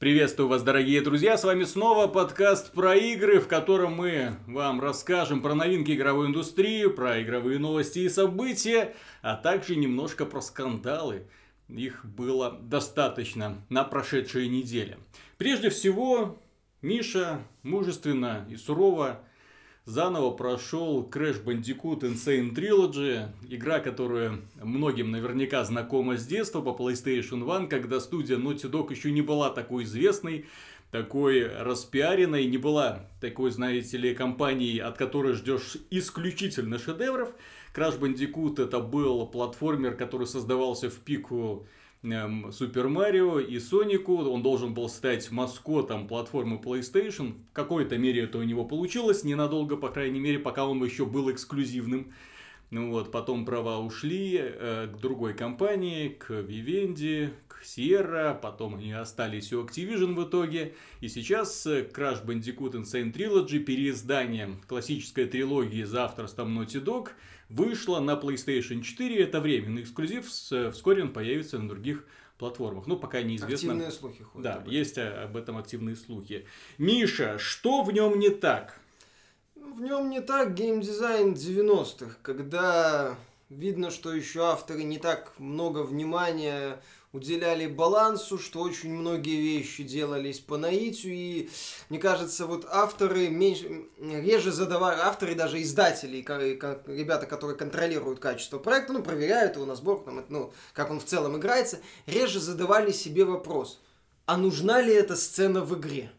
Приветствую вас, дорогие друзья! С вами снова подкаст про игры, в котором мы вам расскажем про новинки игровой индустрии, про игровые новости и события, а также немножко про скандалы. Их было достаточно на прошедшей неделе. Прежде всего, Миша мужественно и сурово заново прошел Crash Bandicoot Insane Trilogy, игра, которая многим наверняка знакома с детства по PlayStation 1, когда студия Naughty Dog еще не была такой известной, такой распиаренной, не была такой, знаете ли, компанией, от которой ждешь исключительно шедевров. Crash Bandicoot это был платформер, который создавался в пику Супер Марио и Сонику. Он должен был стать маскотом платформы PlayStation. В какой-то мере это у него получилось. Ненадолго, по крайней мере, пока он еще был эксклюзивным. Ну вот, потом права ушли э, к другой компании, к Vivendi, к Sierra, потом они остались у Activision в итоге. И сейчас э, Crash Bandicoot Insane Trilogy, переиздание классической трилогии за авторством Naughty Dog, вышла на PlayStation 4. Это временный эксклюзив, вскоре он появится на других платформах. Ну, пока неизвестно. Активные слухи ходят. Да, об есть об этом активные слухи. Миша, что в нем не так? В нем не так геймдизайн 90-х, когда видно, что еще авторы не так много внимания уделяли балансу, что очень многие вещи делались по наитию, и мне кажется, вот авторы меньше, реже задавали, авторы даже издатели, ребята, которые контролируют качество проекта, ну, проверяют его на сборку, там, ну, как он в целом играется, реже задавали себе вопрос, а нужна ли эта сцена в игре?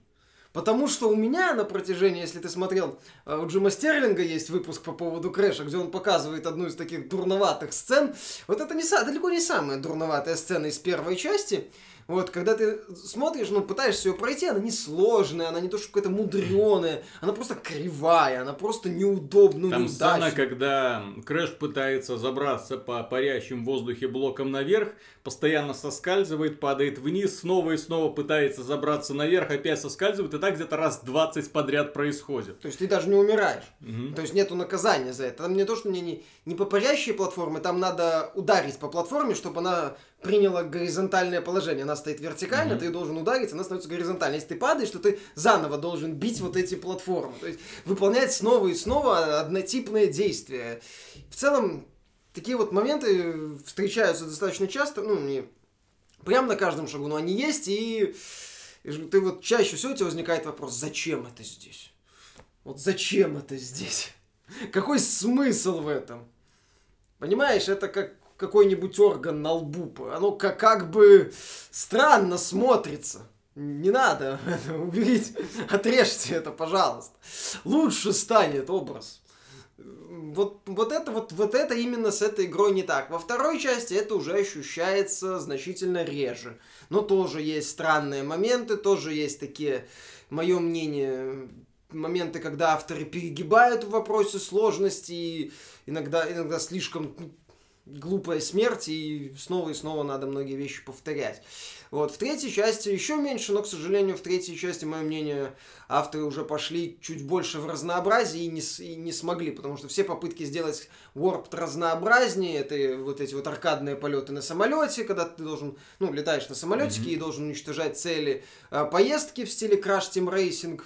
Потому что у меня на протяжении, если ты смотрел, э, у Джима Стерлинга есть выпуск по поводу Крэша, где он показывает одну из таких дурноватых сцен. Вот это не, далеко не самая дурноватая сцена из первой части. Вот, когда ты смотришь, ну, пытаешься ее пройти, она не сложная, она не то, что какая-то мудреная, она просто кривая, она просто неудобная, Там сцена, когда Крэш пытается забраться по парящим в воздухе блокам наверх, постоянно соскальзывает, падает вниз, снова и снова пытается забраться наверх, опять соскальзывает, и так где-то раз 20 подряд происходит. То есть ты даже не умираешь. Угу. То есть нету наказания за это. Там не то, что мне не, не по парящей платформе, там надо ударить по платформе, чтобы она приняла горизонтальное положение. Она стоит вертикально, mm-hmm. ты должен ударить, она становится горизонтальной. Если ты падаешь, то ты заново должен бить вот эти платформы. То есть выполнять снова и снова однотипное действие. В целом, такие вот моменты встречаются достаточно часто, ну, не прям на каждом шагу, но они есть, и, и ты вот чаще всего у тебя возникает вопрос, зачем это здесь? Вот зачем это здесь? Какой смысл в этом? Понимаешь, это как какой-нибудь орган на лбу. Оно как, как бы странно смотрится. Не надо уберите, отрежьте это, пожалуйста. Лучше станет образ. Вот, вот, это, вот, вот это именно с этой игрой не так. Во второй части это уже ощущается значительно реже. Но тоже есть странные моменты, тоже есть такие, мое мнение, моменты, когда авторы перегибают в вопросе сложности и иногда, иногда слишком ну, глупая смерть, и снова и снова надо многие вещи повторять. Вот, в третьей части еще меньше, но, к сожалению, в третьей части, мое мнение, авторы уже пошли чуть больше в разнообразие и не, и не смогли, потому что все попытки сделать Warped разнообразнее, это вот эти вот аркадные полеты на самолете, когда ты должен, ну, летаешь на самолетике mm-hmm. и должен уничтожать цели, а, поездки в стиле Crash Team Racing,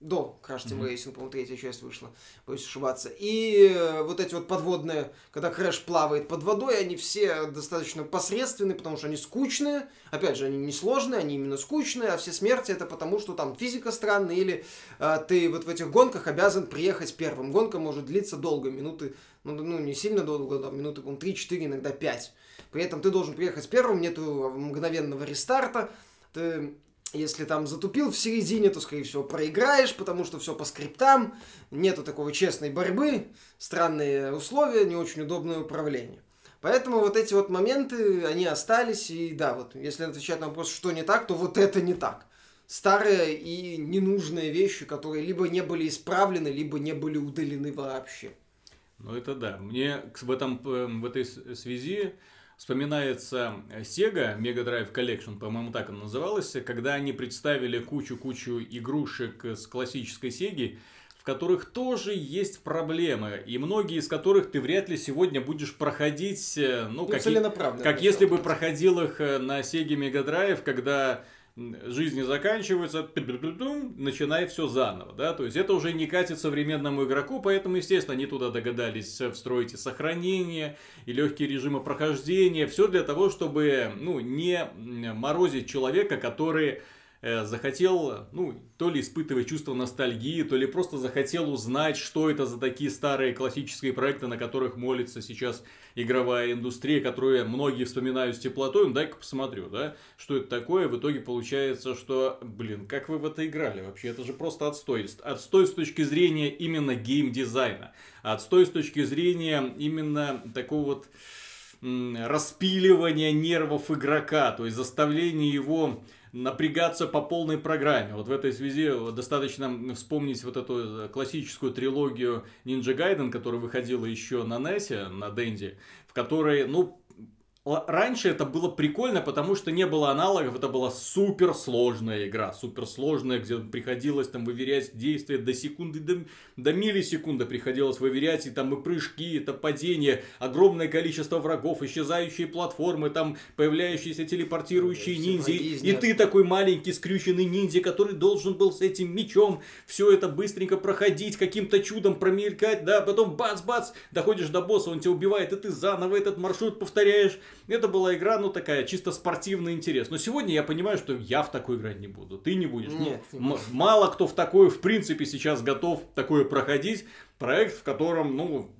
до Crash Team mm-hmm. Racing, по-моему, третья часть вышла, боюсь ошибаться. И э, вот эти вот подводные, когда Крэш плавает под водой, они все достаточно посредственные, потому что они скучные. Опять же, они не сложные, они именно скучные, а все смерти это потому, что там физика странная, или э, ты вот в этих гонках обязан приехать первым. Гонка может длиться долго, минуты, ну, ну не сильно долго, там, минуты, по 3-4, иногда 5. При этом ты должен приехать первым, нету мгновенного рестарта, ты если там затупил в середине, то, скорее всего, проиграешь, потому что все по скриптам, нету такой честной борьбы, странные условия, не очень удобное управление. Поэтому вот эти вот моменты, они остались, и да, вот если отвечать на вопрос, что не так, то вот это не так. Старые и ненужные вещи, которые либо не были исправлены, либо не были удалены вообще. Ну это да. Мне в, этом, эм, в этой связи вспоминается Sega Mega Drive Collection, по-моему, так она называлась, когда они представили кучу-кучу игрушек с классической Sega, в которых тоже есть проблемы, и многие из которых ты вряд ли сегодня будешь проходить, э, ну, ну как, как если бы проходил их э, на Sega Mega Drive, когда жизни заканчиваются, начинай все заново, да, то есть это уже не катит современному игроку, поэтому, естественно, они туда догадались встроить и сохранение, и легкие режимы прохождения, все для того, чтобы, ну, не морозить человека, который Э, захотел, ну, то ли испытывать чувство ностальгии, то ли просто захотел узнать, что это за такие старые классические проекты, на которых молится сейчас игровая индустрия, которую многие вспоминают с теплотой, ну, дай-ка посмотрю, да, что это такое, в итоге получается, что, блин, как вы в это играли? Вообще, это же просто отстой, отстой с точки зрения именно геймдизайна, отстой с точки зрения именно такого вот распиливания нервов игрока, то есть заставления его напрягаться по полной программе. Вот в этой связи достаточно вспомнить вот эту классическую трилогию Ninja Gaiden, которая выходила еще на NES, на Денди, в которой, ну, Раньше это было прикольно, потому что не было аналогов, это была суперсложная игра, суперсложная, где приходилось там выверять действия до секунды, до, до миллисекунды приходилось выверять, и там и прыжки, это падение, огромное количество врагов, исчезающие платформы, там появляющиеся телепортирующие да, ниндзя, и ты такой маленький скрюченный ниндзя, который должен был с этим мечом все это быстренько проходить, каким-то чудом промелькать, да, потом бац-бац, доходишь до босса, он тебя убивает, и ты заново этот маршрут повторяешь, это была игра, ну, такая чисто спортивный интерес. Но сегодня я понимаю, что я в такую играть не буду. Ты не будешь. Нет. М- мало кто в такое, в принципе, сейчас готов такое проходить. Проект, в котором, ну,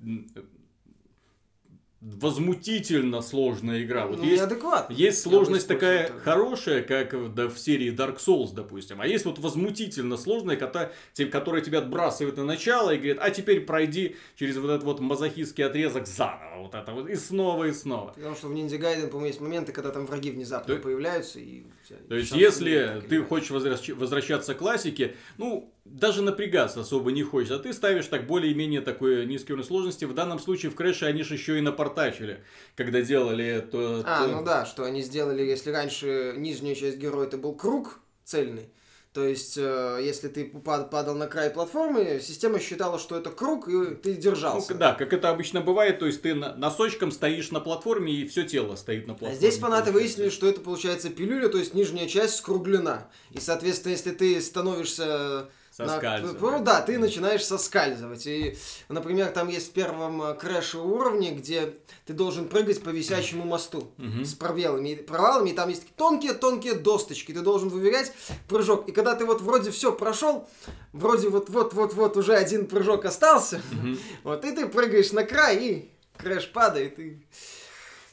возмутительно сложная игра. Вот ну, есть, есть сложность такая это. хорошая, как да, в серии Dark Souls, допустим. А есть вот возмутительно сложная, которая, которая тебя отбрасывает на начало и говорит, а теперь пройди через вот этот вот мазохистский отрезок заново. Вот это вот и снова, и снова. Потому что в Ninja Gaiden, по-моему, есть моменты, когда там враги внезапно да. появляются. И, То есть, если ты хочешь возвращаться к классике, ну, даже напрягаться особо не хочется. А ты ставишь так более-менее такой низкий уровень сложности. В данном случае в Крэше они же еще и напортачили, когда делали это. А, ну да, что они сделали, если раньше нижняя часть героя это был круг цельный, то есть, э, если ты падал на край платформы, система считала, что это круг, и ты держался. Ну, да, как это обычно бывает, то есть ты носочком стоишь на платформе, и все тело стоит на платформе. А здесь фанаты выяснили, что это получается пилюля, то есть нижняя часть скруглена. И, соответственно, если ты становишься Соскальзывать. На, ну да, ты начинаешь соскальзывать. И, например, там есть в первом э, крэше уровне, где ты должен прыгать по висящему мосту угу. с провалами, и провалами, и там есть тонкие-тонкие досточки, ты должен выверять прыжок. И когда ты вот вроде все прошел, вроде вот-вот-вот-вот уже один прыжок остался, угу. вот, и ты прыгаешь на край, и крэш падает, и...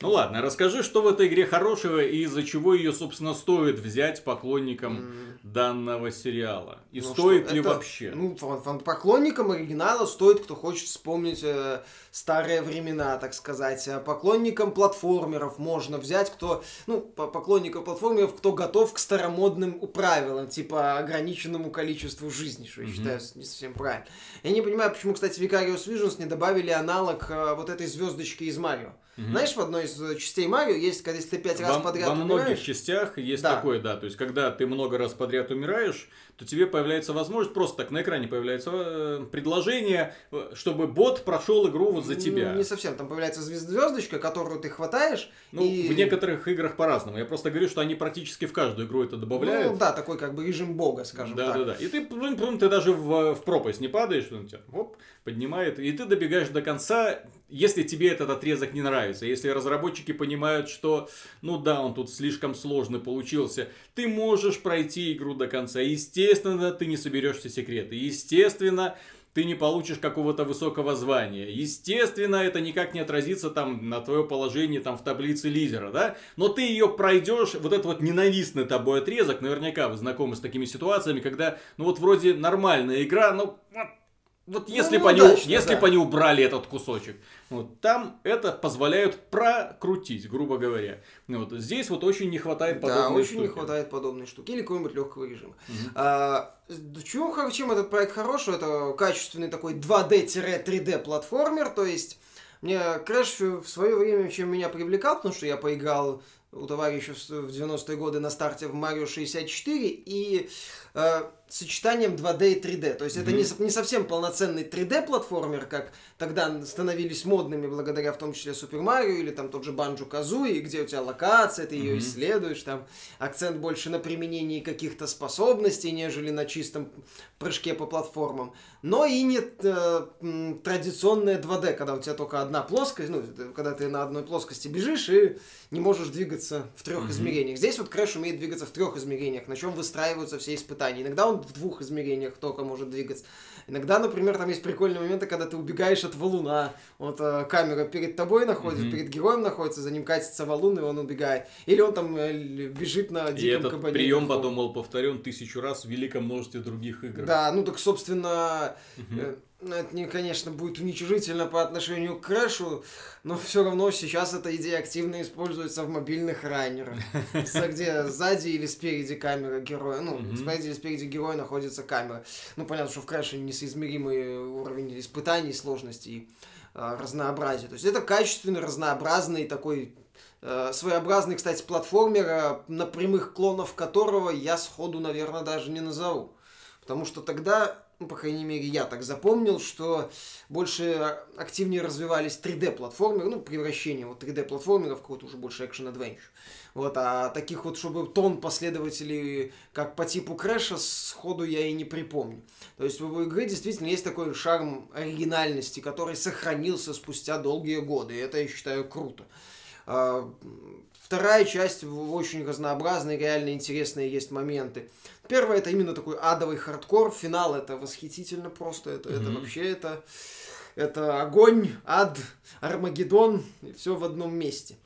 Ну ладно, расскажи, что в этой игре хорошего и из-за чего ее, собственно, стоит взять поклонникам mm. данного сериала. И ну стоит что, ли это, вообще? Ну, поклонникам оригинала стоит, кто хочет вспомнить э, старые времена, так сказать. А поклонникам платформеров можно взять, кто, ну, поклонникам платформеров, кто готов к старомодным правилам, типа ограниченному количеству жизни, что я mm-hmm. считаю не совсем правильно. Я не понимаю, почему, кстати, Vicarious Visions не добавили аналог э, вот этой звездочки из Марио. Угу. Знаешь, в одной из э, частей Марио есть, когда если ты пять раз подряд Во умираешь, многих частях есть да. такое, да. То есть, когда ты много раз подряд умираешь, то тебе появляется возможность, просто так на экране появляется э, предложение, э, чтобы бот прошел игру вот за тебя. Не совсем. Там появляется звездочка, которую ты хватаешь. Ну, и... в некоторых играх по-разному. Я просто говорю, что они практически в каждую игру это добавляют. Ну, да, такой как бы режим бога, скажем да, так. Да, да, да. И ты, ты даже в, в пропасть не падаешь, он тебя оп, поднимает. И ты добегаешь до конца, если тебе этот отрезок не нравится, если разработчики понимают, что, ну да, он тут слишком сложный получился, ты можешь пройти игру до конца. Естественно, ты не соберешь все секреты. Естественно, ты не получишь какого-то высокого звания. Естественно, это никак не отразится там на твое положение там в таблице лидера, да? Но ты ее пройдешь, вот этот вот ненавистный тобой отрезок, наверняка вы знакомы с такими ситуациями, когда, ну вот вроде нормальная игра, но вот вот ну, если, ну, бы, они, если да. бы они убрали этот кусочек, вот, там это позволяют прокрутить, грубо говоря. Вот, здесь вот очень не хватает подобной да, очень штуки. не хватает подобной штуки или какого-нибудь легкого режима. Угу. А, чем, чем этот проект хороший? Это качественный такой 2D-3D платформер, то есть мне Crash в свое время чем меня привлекал, потому что я поиграл у товарища в 90-е годы на старте в Марио 64, и э, сочетанием 2D и 3D. То есть mm-hmm. это не, не совсем полноценный 3D-платформер, как тогда становились модными благодаря в том числе Super Mario или там тот же Banjo-Kazooie, где у тебя локация, ты ее mm-hmm. исследуешь, там акцент больше на применении каких-то способностей, нежели на чистом прыжке по платформам. Но и не э, традиционное 2D, когда у тебя только одна плоскость, ну, когда ты на одной плоскости бежишь и не можешь двигаться в трех mm-hmm. измерениях. Здесь вот Крэш умеет двигаться в трех измерениях, на чем выстраиваются все испытания. Иногда он в двух измерениях только может двигаться. Иногда, например, там есть прикольные моменты, когда ты убегаешь от валуна. Вот э, камера перед тобой находится, mm-hmm. перед героем находится, за ним катится валун, и он убегает. Или он там э, бежит на диком и этот кабане. прием потом был повторен тысячу раз в великом множестве других игр. Да, ну так, собственно, mm-hmm. э, ну, это, не, конечно, будет уничижительно по отношению к Крэшу, но все равно сейчас эта идея активно используется в мобильных раннерах, где сзади или спереди камера героя, ну, сзади или спереди героя находится камера. Ну, понятно, что в Крэше несоизмеримый уровень испытаний, сложности и а, разнообразия. То есть это качественный, разнообразный такой э, своеобразный, кстати, платформер, на прямых клонов которого я сходу, наверное, даже не назову. Потому что тогда ну, по крайней мере, я так запомнил, что больше активнее развивались 3D-платформеры, ну, превращение вот 3D-платформеров в какой-то уже больше action-adventure. Вот, а таких вот, чтобы тон последователей, как по типу Крэша, сходу я и не припомню. То есть в игре действительно есть такой шарм оригинальности, который сохранился спустя долгие годы, и это, я считаю, круто. А, вторая часть очень разнообразная, реально интересные есть моменты. Первое это именно такой адовый хардкор, финал это восхитительно просто, это, mm-hmm. это вообще это, это огонь, ад, Армагеддон, все в одном месте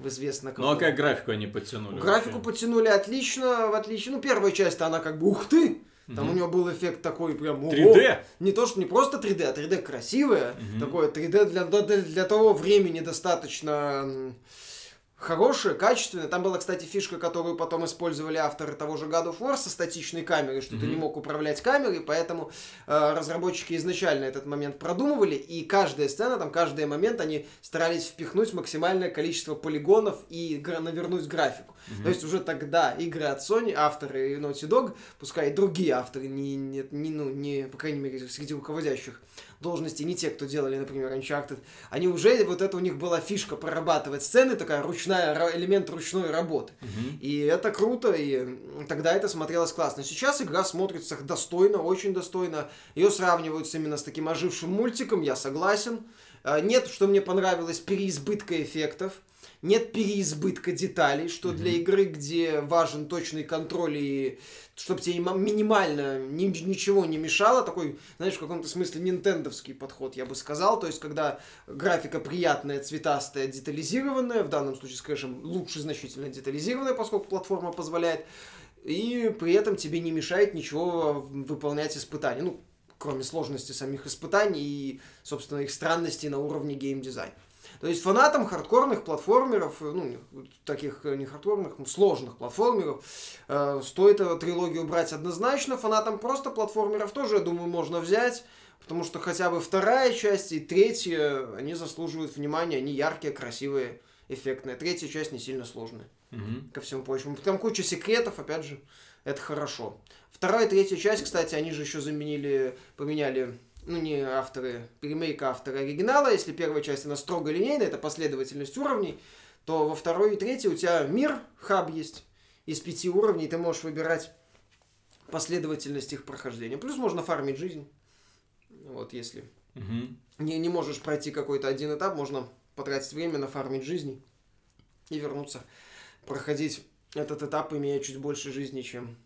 в известно Ну а как графику они подтянули? Графику вообще? подтянули отлично, в отличие. Ну, первая часть, она как бы ух ты! Там угу. у него был эффект такой прям... 3D? Не то, что не просто 3D, а 3D красивое. Угу. Такое 3D для, для, для того времени достаточно хорошее, качественное. Там была, кстати, фишка, которую потом использовали авторы того же God of War со статичной камерой, что mm-hmm. ты не мог управлять камерой, поэтому э, разработчики изначально этот момент продумывали, и каждая сцена, там каждый момент они старались впихнуть максимальное количество полигонов и гра- навернуть графику. Mm-hmm. То есть уже тогда игры от Sony, авторы Naughty Dog, пускай и другие авторы, не, не, не, ну, не, по крайней мере, среди руководящих, должности, не те, кто делали, например, Uncharted, они уже, вот это у них была фишка прорабатывать сцены, такая ручная, элемент ручной работы. Угу. И это круто, и тогда это смотрелось классно. Сейчас игра смотрится достойно, очень достойно. Ее сравнивают именно с таким ожившим мультиком, я согласен. А, нет, что мне понравилось, переизбытка эффектов нет переизбытка деталей, что mm-hmm. для игры, где важен точный контроль и чтобы тебе минимально ни, ничего не мешало, такой, знаешь, в каком-то смысле нинтендовский подход, я бы сказал, то есть, когда графика приятная, цветастая, детализированная, в данном случае, скажем, лучше значительно детализированная, поскольку платформа позволяет, и при этом тебе не мешает ничего выполнять испытания, ну, кроме сложности самих испытаний и, собственно, их странностей на уровне геймдизайна. То есть фанатам хардкорных платформеров, э, ну, таких э, не хардкорных, ну, сложных платформеров, э, стоит эту трилогию брать однозначно. Фанатам просто платформеров тоже, я думаю, можно взять. Потому что хотя бы вторая часть и третья, они заслуживают внимания, они яркие, красивые, эффектные. Третья часть не сильно сложная. Угу. Ко всему прочему. Там куча секретов, опять же, это хорошо. Вторая и третья часть, кстати, они же еще заменили, поменяли ну не авторы ремейка, авторы оригинала, если первая часть она строго линейная, это последовательность уровней, то во второй и третьей у тебя мир, хаб есть, из пяти уровней ты можешь выбирать последовательность их прохождения. Плюс можно фармить жизнь. Вот если угу. не, не можешь пройти какой-то один этап, можно потратить время на фармить жизни и вернуться, проходить этот этап, имея чуть больше жизни, чем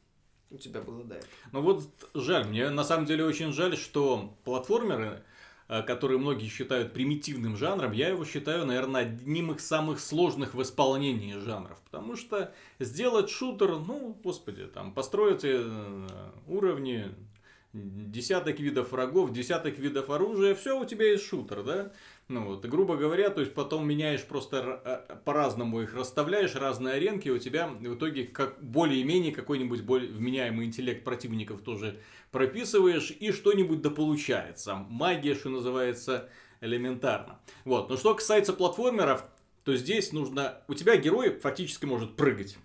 у тебя было до этого. Ну вот жаль, мне на самом деле очень жаль, что платформеры, э, которые многие считают примитивным жанром, я его считаю, наверное, одним из самых сложных в исполнении жанров. Потому что сделать шутер, ну, господи, там, построить э, уровни, десяток видов врагов, десяток видов оружия, все у тебя есть шутер, да? Ну вот, и грубо говоря, то есть потом меняешь просто э, по-разному их расставляешь, разные аренки, и у тебя в итоге как более-менее какой-нибудь более вменяемый интеллект противников тоже прописываешь, и что-нибудь да получается. Магия, что называется, элементарно. Вот, но что касается платформеров, то здесь нужно... У тебя герой фактически может прыгать.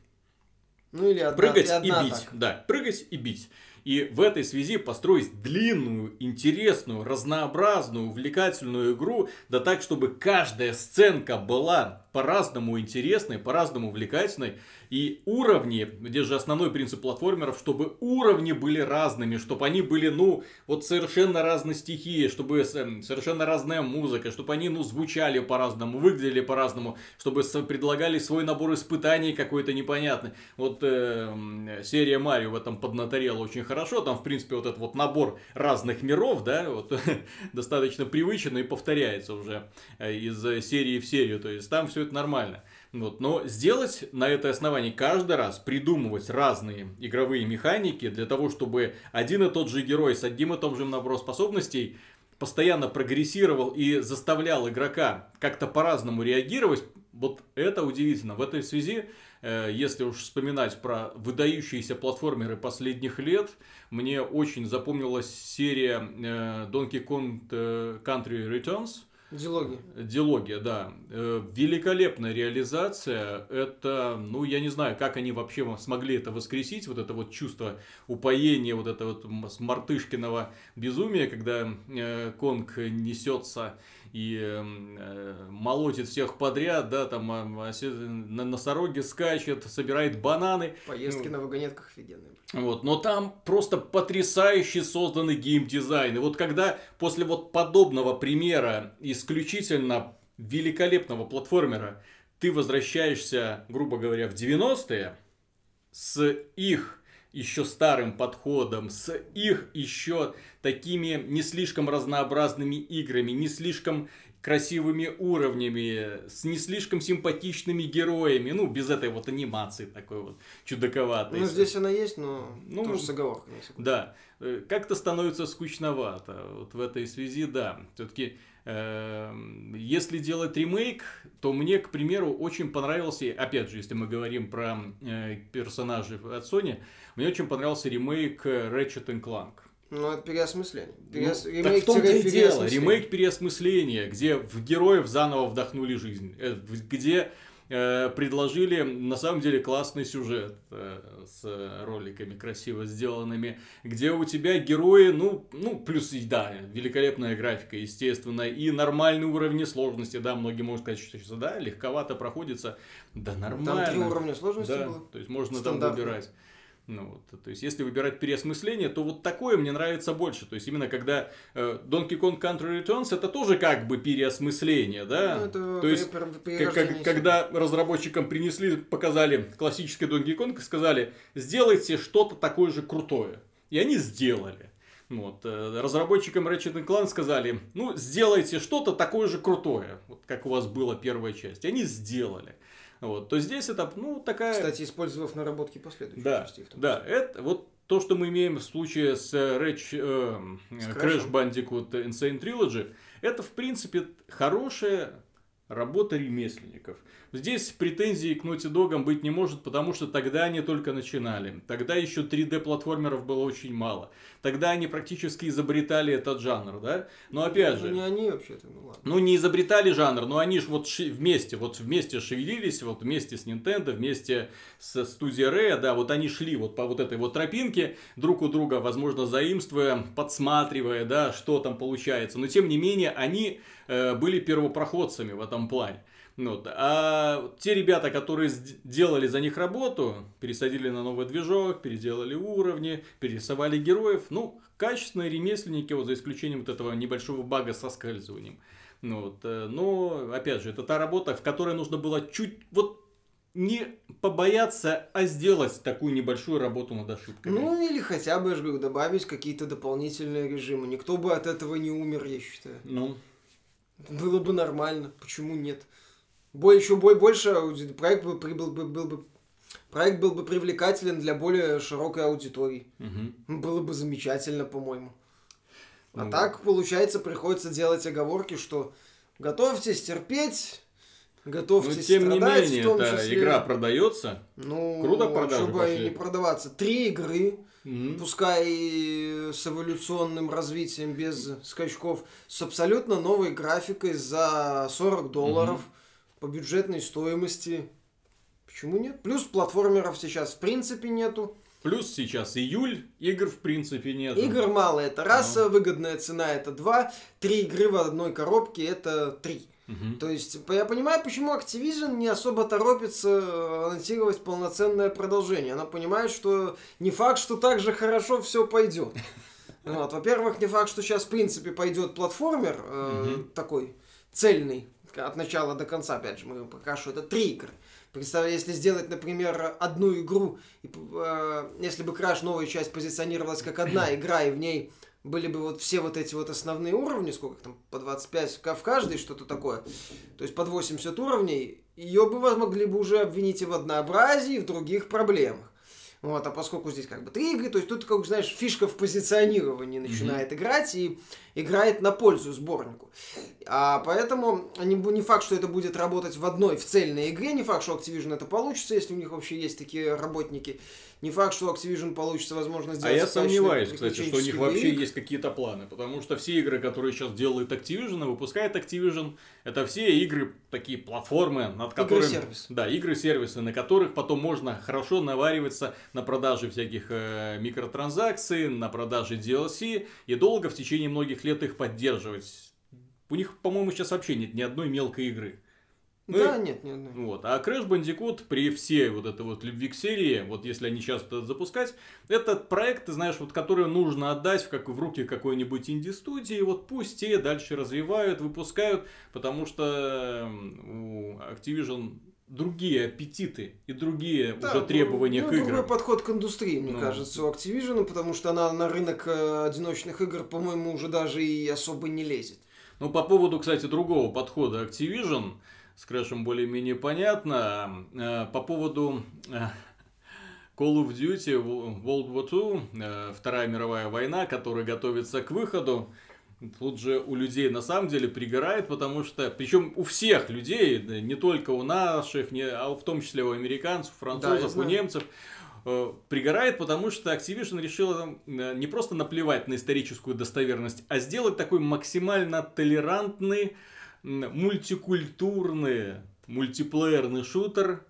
Ну или одна, прыгать и, и бить. Так. Да, прыгать и бить. И в этой связи построить длинную, интересную, разнообразную, увлекательную игру, да так, чтобы каждая сценка была по-разному интересной, по-разному увлекательной. И уровни, где же основной принцип платформеров, чтобы уровни были разными, чтобы они были, ну, вот совершенно разной стихии, чтобы совершенно разная музыка, чтобы они, ну, звучали по-разному, выглядели по-разному, чтобы предлагали свой набор испытаний какой-то непонятный. Вот э, серия Марио в этом поднаторела очень хорошо, там, в принципе, вот этот вот набор разных миров, да, вот достаточно привычен и повторяется уже э, из серии в серию, то есть там все это нормально. Вот. Но сделать на этой основании каждый раз, придумывать разные игровые механики для того, чтобы один и тот же герой с одним и том же набором способностей постоянно прогрессировал и заставлял игрока как-то по-разному реагировать, вот это удивительно. В этой связи, э, если уж вспоминать про выдающиеся платформеры последних лет, мне очень запомнилась серия э, Donkey Kong э, Country Returns – Дилогия. Дилогия, да. Э, великолепная реализация. Это, ну, я не знаю, как они вообще смогли это воскресить, вот это вот чувство упоения, вот это вот мартышкиного безумия, когда э, Конг несется и э, молотит всех подряд, да, там а, на носороге скачет, собирает бананы. Поездки ну, на вагонетках офигенные. Вот, но там просто потрясающе созданный геймдизайн. И вот когда после вот подобного примера исключительно великолепного платформера ты возвращаешься, грубо говоря, в 90-е с их еще старым подходом, с их еще такими не слишком разнообразными играми, не слишком красивыми уровнями, с не слишком симпатичными героями, ну, без этой вот анимации такой вот чудаковатой. Ну, здесь она есть, но ну, тоже с оговорками. Да, э, как-то становится скучновато. Вот в этой связи, да, все-таки если делать ремейк, то мне, к примеру, очень понравился, опять же, если мы говорим про э, персонажей от Sony, мне очень понравился ремейк Ratchet Clank. Ну, это переосмысление. Переос... Ну, ремейк так в том-то и дело. Ремейк переосмысления, где в героев заново вдохнули жизнь. Э, где Э, предложили на самом деле классный сюжет э, с роликами красиво сделанными, где у тебя герои, ну, ну плюс, да, великолепная графика, естественно, и нормальный уровень сложности, да, многие могут сказать, что да, легковато проходится, да, нормально. Там три уровня сложности да, было? то есть можно там выбирать. Ну, вот, то есть, если выбирать переосмысление, то вот такое мне нравится больше. То есть, именно когда э, Donkey Kong Country Returns, это тоже как бы переосмысление, да? Ну, это то есть, как, как, когда разработчикам принесли, показали классический Donkey Kong и сказали, сделайте что-то такое же крутое. И они сделали. Вот. Э, разработчикам Ratchet Clank сказали, ну, сделайте что-то такое же крутое, вот как у вас была первая часть. И они сделали. Вот, то здесь это, ну, такая... Кстати, использовав наработки последующих да, частей. Да, это вот то, что мы имеем в случае с Рэч, э, Crash Bandicoot Insane Trilogy, это, в принципе, хорошая работа ремесленников. Здесь претензий к Naughty Dog быть не может, потому что тогда они только начинали. Тогда еще 3D-платформеров было очень мало. Тогда они практически изобретали этот жанр, да? Но опять ну, же... Не они вообще-то, ну ладно. Ну, не изобретали жанр, но они же вот ши- вместе, вот вместе шевелились, вот вместе с Nintendo, вместе с студией Rare, да, вот они шли вот по вот этой вот тропинке, друг у друга, возможно, заимствуя, подсматривая, да, что там получается. Но, тем не менее, они э, были первопроходцами в этом плане. Вот. А те ребята, которые делали за них работу, пересадили на новый движок, переделали уровни, перерисовали героев, ну, качественные ремесленники, вот за исключением вот этого небольшого бага со скальзыванием. Ну, вот. Э, но, опять же, это та работа, в которой нужно было чуть, вот не побояться, а сделать такую небольшую работу над ошибками. Ну, или хотя бы, я же говорю, добавить какие-то дополнительные режимы. Никто бы от этого не умер, я считаю. Ну. Было бы нормально. Почему нет? Бой, еще бой больше проект бы, был, бы, был бы проект был бы привлекателен для более широкой аудитории. Угу. Было бы замечательно, по-моему. А ну, так, получается, приходится делать оговорки, что готовьтесь терпеть, готовьтесь Но, тем страдать, не менее, в том числе. игра продается. Ну, Круто продажи чтобы пошли. не продаваться. Три игры, mm пускай и с эволюционным развитием, без скачков, с абсолютно новой графикой за 40 долларов. mm по бюджетной стоимости. Почему нет? Плюс платформеров сейчас в принципе нету. Плюс сейчас июль, игр в принципе нет. Игр мало, это раз, ну. выгодная цена это два, три игры в одной коробке это три. Угу. То есть, я понимаю, почему Activision не особо торопится анонсировать полноценное продолжение. Она понимает, что не факт, что так же хорошо все пойдет. Вот. Во-первых, не факт, что сейчас, в принципе, пойдет платформер э, угу. такой цельный от начала до конца. Опять же, мы пока что это три игры. Представляю, если сделать, например, одну игру, и, э, если бы Crash новая часть позиционировалась как одна игра, и в ней были бы вот все вот эти вот основные уровни, сколько там, по 25 в каждой, что-то такое, то есть под 80 уровней, ее бы могли бы уже обвинить и в однообразии, и в других проблемах. Вот, а поскольку здесь как бы три игры, то есть тут, как знаешь, фишка в позиционировании начинает mm-hmm. играть и играет на пользу сборнику. А поэтому не, не факт, что это будет работать в одной, в цельной игре, не факт, что Activision это получится, если у них вообще есть такие работники. Не факт, что Activision получится возможно сделать. А я сомневаюсь, кстати, что у них вообще игр. есть какие-то планы. Потому что все игры, которые сейчас делает Activision и выпускает Activision, это все игры, такие платформы, над которыми... Игры-сервис. Да, игры-сервисы, на которых потом можно хорошо навариваться на продаже всяких э, микротранзакций, на продаже DLC и долго в течение многих лет их поддерживать. У них, по-моему, сейчас вообще нет ни одной мелкой игры. Ну, да, и, нет, нет, нет. Вот. А Crash Bandicoot при всей вот этой вот любви к серии, вот если они часто запускать, этот проект, ты знаешь, вот который нужно отдать в, как, в руки какой-нибудь инди-студии, вот пусть те дальше развивают, выпускают, потому что у Activision другие аппетиты и другие да, уже требования ну, к играм. Другой подход к индустрии, мне ну. кажется, у Activision, потому что она на рынок э, одиночных игр, по-моему, уже даже и особо не лезет. Ну, по поводу, кстати, другого подхода Activision, с Крэшем более-менее понятно. Э, по поводу э, Call of Duty World War II, э, Вторая мировая война, которая готовится к выходу, Тут же у людей на самом деле пригорает, потому что, причем у всех людей, не только у наших, не, а в том числе у американцев, французов, да, у немцев, пригорает, потому что Activision решила не просто наплевать на историческую достоверность, а сделать такой максимально толерантный мультикультурный мультиплеерный шутер,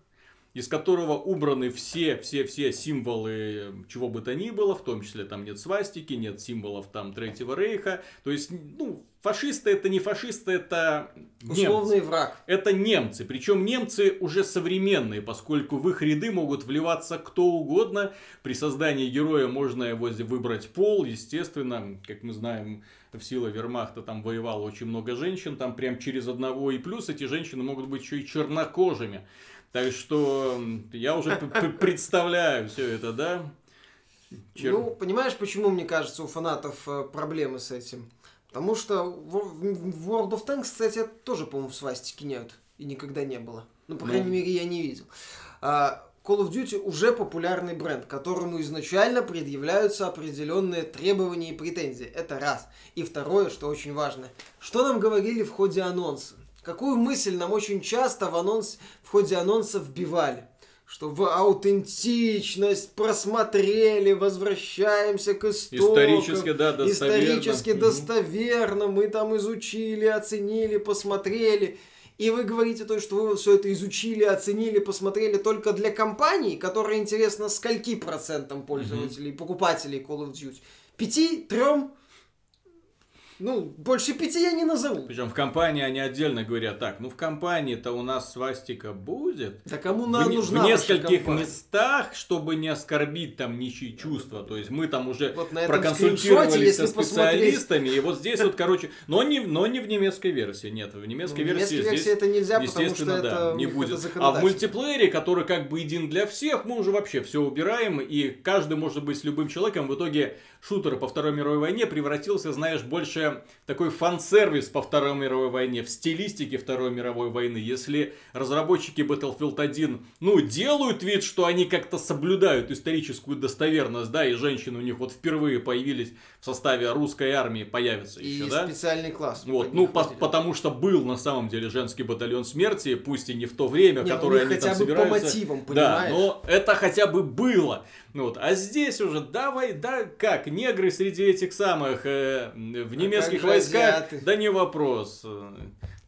из которого убраны все, все, все символы чего бы то ни было, в том числе там нет свастики, нет символов там Третьего Рейха. То есть, ну, фашисты это не фашисты, это немцы. Условный враг. Это немцы. Причем немцы уже современные, поскольку в их ряды могут вливаться кто угодно. При создании героя можно его выбрать пол, естественно, как мы знаем, в силы вермахта там воевало очень много женщин, там прям через одного. И плюс эти женщины могут быть еще и чернокожими. Так что я уже представляю все это, да? Чер... Ну, понимаешь, почему, мне кажется, у фанатов э, проблемы с этим? Потому что в World of Tanks, кстати, тоже, по-моему, в свастике нет. И никогда не было. Ну, по крайней ну... мере, я не видел. А, Call of Duty уже популярный бренд, которому изначально предъявляются определенные требования и претензии. Это раз. И второе, что очень важно. Что нам говорили в ходе анонса? Какую мысль нам очень часто в, анонс, в ходе анонса вбивали? Что в аутентичность просмотрели, возвращаемся к истокам. Исторически, да, достоверно. Исторически достоверно. Мы там изучили, оценили, посмотрели. И вы говорите то, что вы все это изучили, оценили, посмотрели только для компаний, которые интересно скольки процентам пользователей, mm-hmm. покупателей Call of Duty? Пяти, трем? Ну, больше пяти я не назову. Причем в компании они отдельно говорят, так, ну в компании-то у нас свастика будет. Да кому нам в, нужна В нескольких местах, чтобы не оскорбить там ничьи чувства. То есть мы там уже вот проконсультировались со специалистами. Посмотреть... И вот здесь вот, короче, но не, но не в немецкой версии. Нет, в немецкой ну, версии, версии это нельзя, потому что да, это не будет. А в мультиплеере, который как бы един для всех, мы уже вообще все убираем. И каждый может быть с любым человеком. В итоге шутер по Второй мировой войне превратился, знаешь, больше такой фан-сервис по Второй мировой войне, в стилистике Второй мировой войны. Если разработчики Battlefield 1, ну, делают вид, что они как-то соблюдают историческую достоверность, да, и женщины у них вот впервые появились в составе русской армии, появятся и еще, да? И специальный класс. Вот, ну, по- потому что был на самом деле женский батальон смерти, пусть и не в то время, не, которое они там собираются. по мотивам, понимаешь? Да, но это хотя бы было. Вот. А здесь уже давай, да как, негры среди этих самых э, в а немецких а войсках, азиаты? да не вопрос.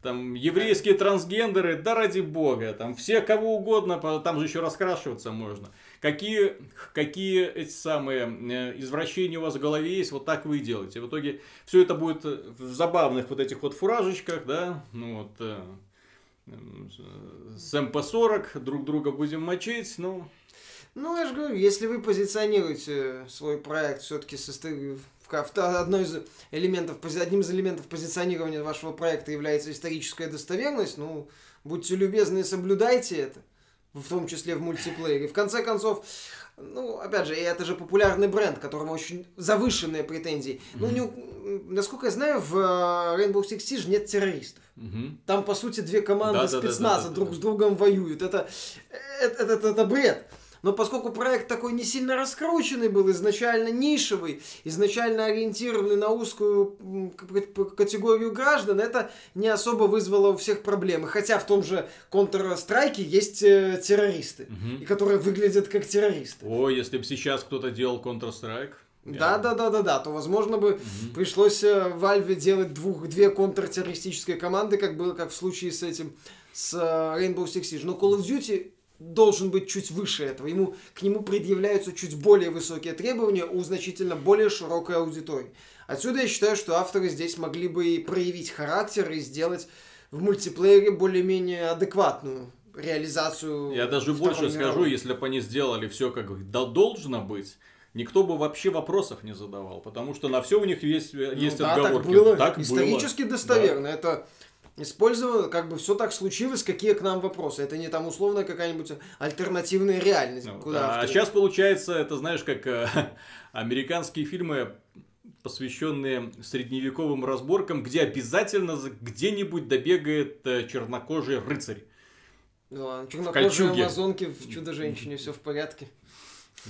там еврейские трансгендеры, да ради бога, там все кого угодно, там же еще раскрашиваться можно. Какие, какие эти самые э, извращения у вас в голове есть, вот так вы и делаете. В итоге все это будет в забавных вот этих вот фуражечках, да, ну вот, э, с МП-40 друг друга будем мочить, ну... Ну, я же говорю, если вы позиционируете свой проект все-таки в одной из элементов, одним из элементов позиционирования вашего проекта является историческая достоверность, ну, будьте любезны, соблюдайте это, в том числе в мультиплеере. В конце концов, ну, опять же, это же популярный бренд, которому очень завышенные претензии. Mm-hmm. Ну, не, насколько я знаю, в э, Rainbow Six Siege нет террористов. Mm-hmm. Там, по сути, две команды да, спецназа да, да, да, друг да, с другом воюют. Это, это, это, это, это бред. Но поскольку проект такой не сильно раскрученный был, изначально нишевый, изначально ориентированный на узкую категорию граждан, это не особо вызвало у всех проблемы. Хотя в том же Counter-Strike есть э, террористы, угу. и которые выглядят как террористы. О, если бы сейчас кто-то делал Counter-Strike. Да, да, да, да, да, то возможно бы угу. пришлось э, Valve делать двух, две контртеррористические команды, как было как в случае с этим, с э, Rainbow Six Siege. Но Call of Duty должен быть чуть выше этого. Ему, к нему предъявляются чуть более высокие требования у значительно более широкой аудитории. Отсюда я считаю, что авторы здесь могли бы и проявить характер и сделать в мультиплеере более-менее адекватную реализацию. Я даже больше мировой. скажу, если бы они сделали все как должно быть, никто бы вообще вопросов не задавал, потому что на все у них есть, ну, есть да, отговорки. Так было. Так Исторически было. достоверно. Да. Это использовано, как бы все так случилось, какие к нам вопросы. Это не там условная какая-нибудь альтернативная реальность. Ну, куда а сейчас получается, это знаешь, как э, американские фильмы посвященные средневековым разборкам, где обязательно где-нибудь добегает э, чернокожий рыцарь. Да, чернокожие амазонки в Чудо-женщине, все в порядке.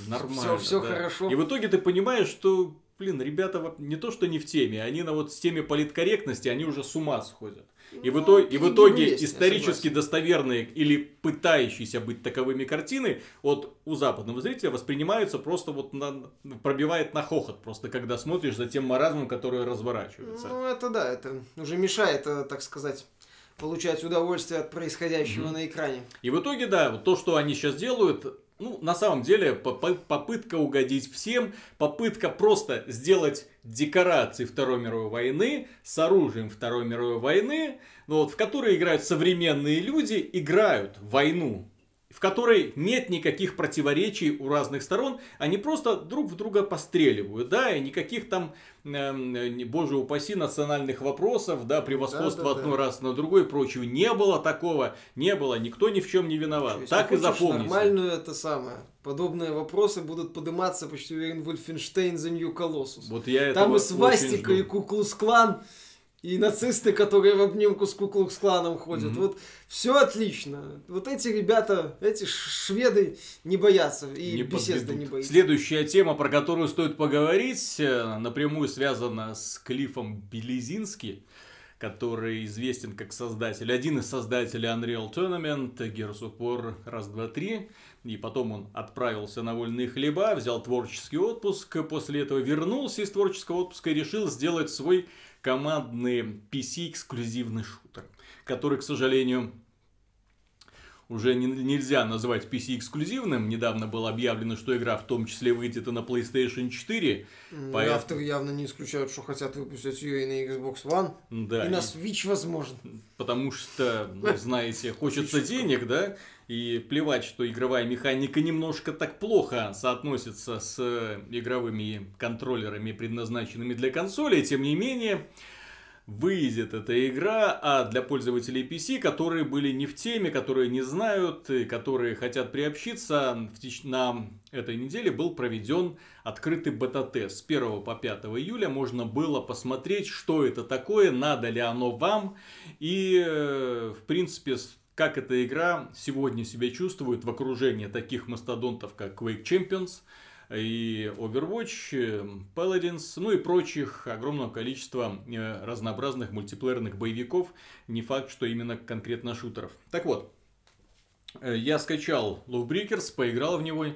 Нормально. Все, все да. хорошо. И в итоге ты понимаешь, что, блин, ребята не то, что не в теме, они на вот с теме политкорректности, они уже с ума сходят. И в итоге, и в итоге есть, исторически достоверные или пытающиеся быть таковыми картины от у западного зрителя воспринимаются просто вот на, пробивает на хохот, просто когда смотришь за тем маразмом, который разворачивается. Ну, это да, это уже мешает, э, так сказать, получать удовольствие от происходящего mm-hmm. на экране. И в итоге, да, вот то, что они сейчас делают, ну, на самом деле, попытка угодить всем, попытка просто сделать декорации Второй мировой войны с оружием Второй мировой войны, ну, вот, в которые играют современные люди, играют войну которой нет никаких противоречий у разных сторон, они просто друг в друга постреливают, да, и никаких там, э, боже упаси, национальных вопросов, да, превосходства да, да, одной да. раз на другой и прочего. Не было такого, не было, никто ни в чем не виноват. Если так и запомните. нормальную это самое. Подобные вопросы будут подниматься почти уверен Вольфенштейн за Нью Колоссус. Вот я Там и свастика, и Куклус-клан и нацисты, которые в обнимку с Куклукс-кланом ходят. Mm-hmm. Вот все отлично. Вот эти ребята, эти шведы не боятся. И не беседа не боится. Следующая тема, про которую стоит поговорить, э, напрямую связана с Клиффом Белезински который известен как создатель, один из создателей Unreal Tournament, Gears of War раз, два, три. И потом он отправился на вольные хлеба, взял творческий отпуск, после этого вернулся из творческого отпуска и решил сделать свой командный PC-эксклюзивный шутер, который, к сожалению, уже не, нельзя называть PC-эксклюзивным. Недавно было объявлено, что игра в том числе выйдет и на PlayStation 4. Mm, поэтому... Авторы явно не исключают, что хотят выпустить ее и на Xbox One. Да, и, и на Switch, возможно. Потому что, ну, знаете, хочется денег, да? И плевать, что игровая механика немножко так плохо соотносится с игровыми контроллерами, предназначенными для консолей. Тем не менее, выйдет эта игра, а для пользователей PC, которые были не в теме, которые не знают, и которые хотят приобщиться, на этой неделе был проведен открытый бета-тест. С 1 по 5 июля можно было посмотреть, что это такое, надо ли оно вам, и, э, в принципе, как эта игра сегодня себя чувствует в окружении таких мастодонтов, как Quake Champions и Overwatch, Paladins, ну и прочих огромного количества э, разнообразных мультиплеерных боевиков. Не факт, что именно конкретно шутеров. Так вот, э, я скачал Lawbreakers, поиграл в него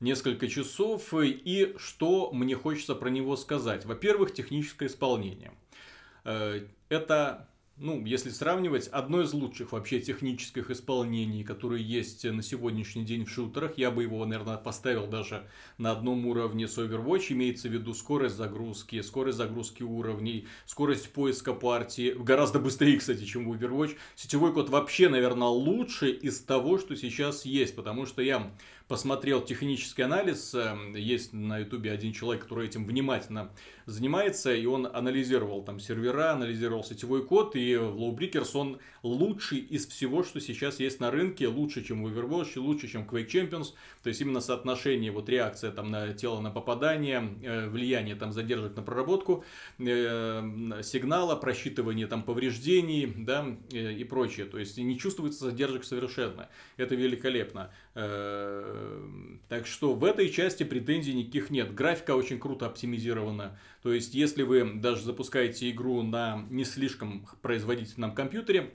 несколько часов, и что мне хочется про него сказать. Во-первых, техническое исполнение. Э, это ну, если сравнивать, одно из лучших вообще технических исполнений, которые есть на сегодняшний день в шутерах. Я бы его, наверное, поставил даже на одном уровне с Overwatch. Имеется в виду скорость загрузки, скорость загрузки уровней, скорость поиска партии. Гораздо быстрее, кстати, чем в Overwatch. Сетевой код вообще, наверное, лучше из того, что сейчас есть. Потому что я посмотрел технический анализ. Эм, есть на ютубе один человек, который этим внимательно занимается, и он анализировал там сервера, анализировал сетевой код, и в Lowbreakers он лучший из всего, что сейчас есть на рынке, лучше, чем Overwatch, лучше, чем Quake Champions. То есть именно соотношение, вот реакция там на тело на попадание, э, влияние там задержек на проработку, э, сигнала, просчитывание там повреждений, да, э, и прочее. То есть не чувствуется задержек совершенно. Это великолепно. Так что в этой части претензий никаких нет. Графика очень круто оптимизирована. То есть, если вы даже запускаете игру на не слишком производительном компьютере,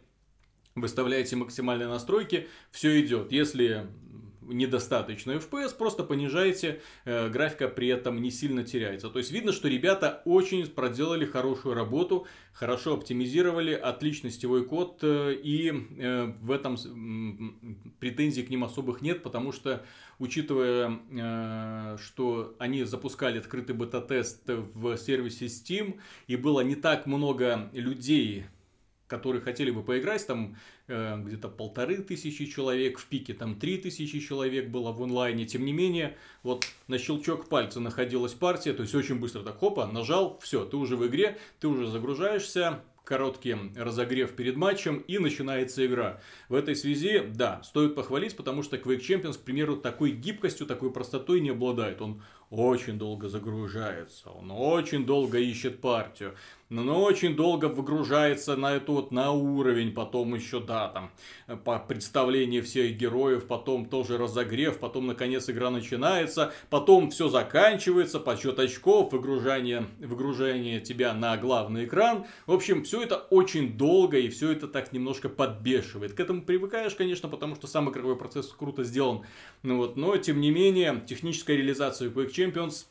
выставляете максимальные настройки, все идет. Если недостаточно FPS, просто понижаете, э, графика при этом не сильно теряется. То есть видно, что ребята очень проделали хорошую работу, хорошо оптимизировали, отличный сетевой код, э, и э, в этом претензий к ним особых нет, потому что, учитывая, э, что они запускали открытый бета-тест в сервисе Steam, и было не так много людей, которые хотели бы поиграть, там э, где-то полторы тысячи человек, в пике там три тысячи человек было в онлайне, тем не менее, вот на щелчок пальца находилась партия, то есть очень быстро так, хопа, нажал, все, ты уже в игре, ты уже загружаешься, короткий разогрев перед матчем и начинается игра. В этой связи, да, стоит похвалить, потому что Quake Champions, к примеру, такой гибкостью, такой простотой не обладает. Он очень долго загружается, он очень долго ищет партию но очень долго выгружается на эту вот на уровень, потом еще, да, там, по представлению всех героев, потом тоже разогрев, потом, наконец, игра начинается, потом все заканчивается, подсчет очков, выгружание, выгружение тебя на главный экран. В общем, все это очень долго, и все это так немножко подбешивает. К этому привыкаешь, конечно, потому что сам игровой процесс круто сделан. Ну вот, но, тем не менее, техническая реализация Quake Champions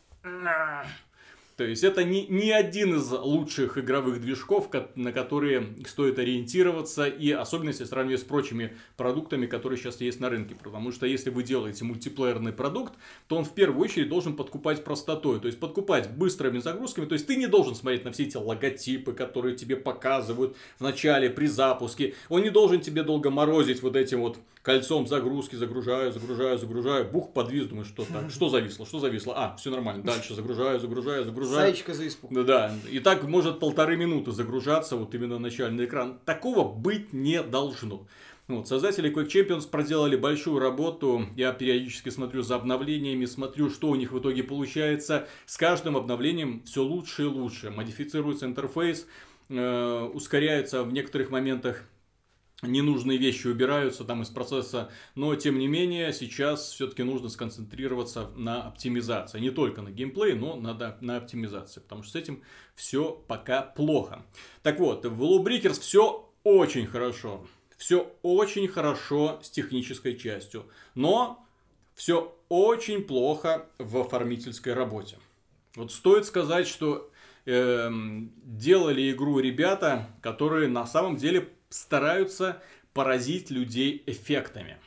то есть это не, не один из лучших игровых движков, на которые стоит ориентироваться, и особенно если сравнивать с прочими продуктами, которые сейчас есть на рынке. Потому что если вы делаете мультиплеерный продукт, то он в первую очередь должен подкупать простотой, то есть подкупать быстрыми загрузками. То есть ты не должен смотреть на все эти логотипы, которые тебе показывают в начале, при запуске. Он не должен тебе долго морозить вот этим вот кольцом загрузки, загружаю, загружаю, загружаю, бух, подвис, думаю, что так, что зависло, что зависло, а, все нормально, дальше загружаю, загружаю, загружаю. Зайчика за испуг. Да, да, и так может полторы минуты загружаться, вот именно начальный экран. Такого быть не должно. Вот, создатели Quake Champions проделали большую работу. Я периодически смотрю за обновлениями, смотрю, что у них в итоге получается. С каждым обновлением все лучше и лучше. Модифицируется интерфейс, э, ускоряется в некоторых моментах ненужные вещи убираются там из процесса, но тем не менее сейчас все-таки нужно сконцентрироваться на оптимизации, не только на геймплее, но на, на оптимизации, потому что с этим все пока плохо. Так вот, в Lawbreakers все очень хорошо, все очень хорошо с технической частью, но все очень плохо в оформительской работе. Вот стоит сказать, что э, делали игру ребята, которые на самом деле стараются поразить людей эффектами.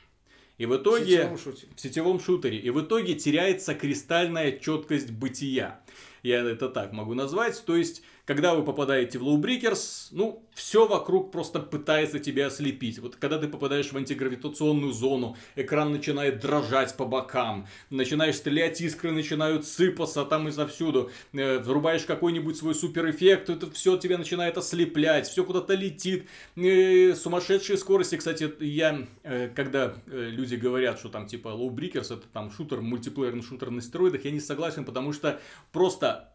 И в итоге... В сетевом, в сетевом шутере. И в итоге теряется кристальная четкость бытия. Я это так могу назвать. То есть когда вы попадаете в Lowbreakers, ну, все вокруг просто пытается тебя ослепить. Вот когда ты попадаешь в антигравитационную зону, экран начинает дрожать по бокам, начинаешь стрелять, искры начинают сыпаться там изовсюду, э, врубаешь какой-нибудь свой суперэффект, это все тебя начинает ослеплять, все куда-то летит, э, сумасшедшие скорости. Кстати, я, э, когда э, люди говорят, что там типа Lowbreakers это там шутер, мультиплеерный шутер на стероидах, я не согласен, потому что просто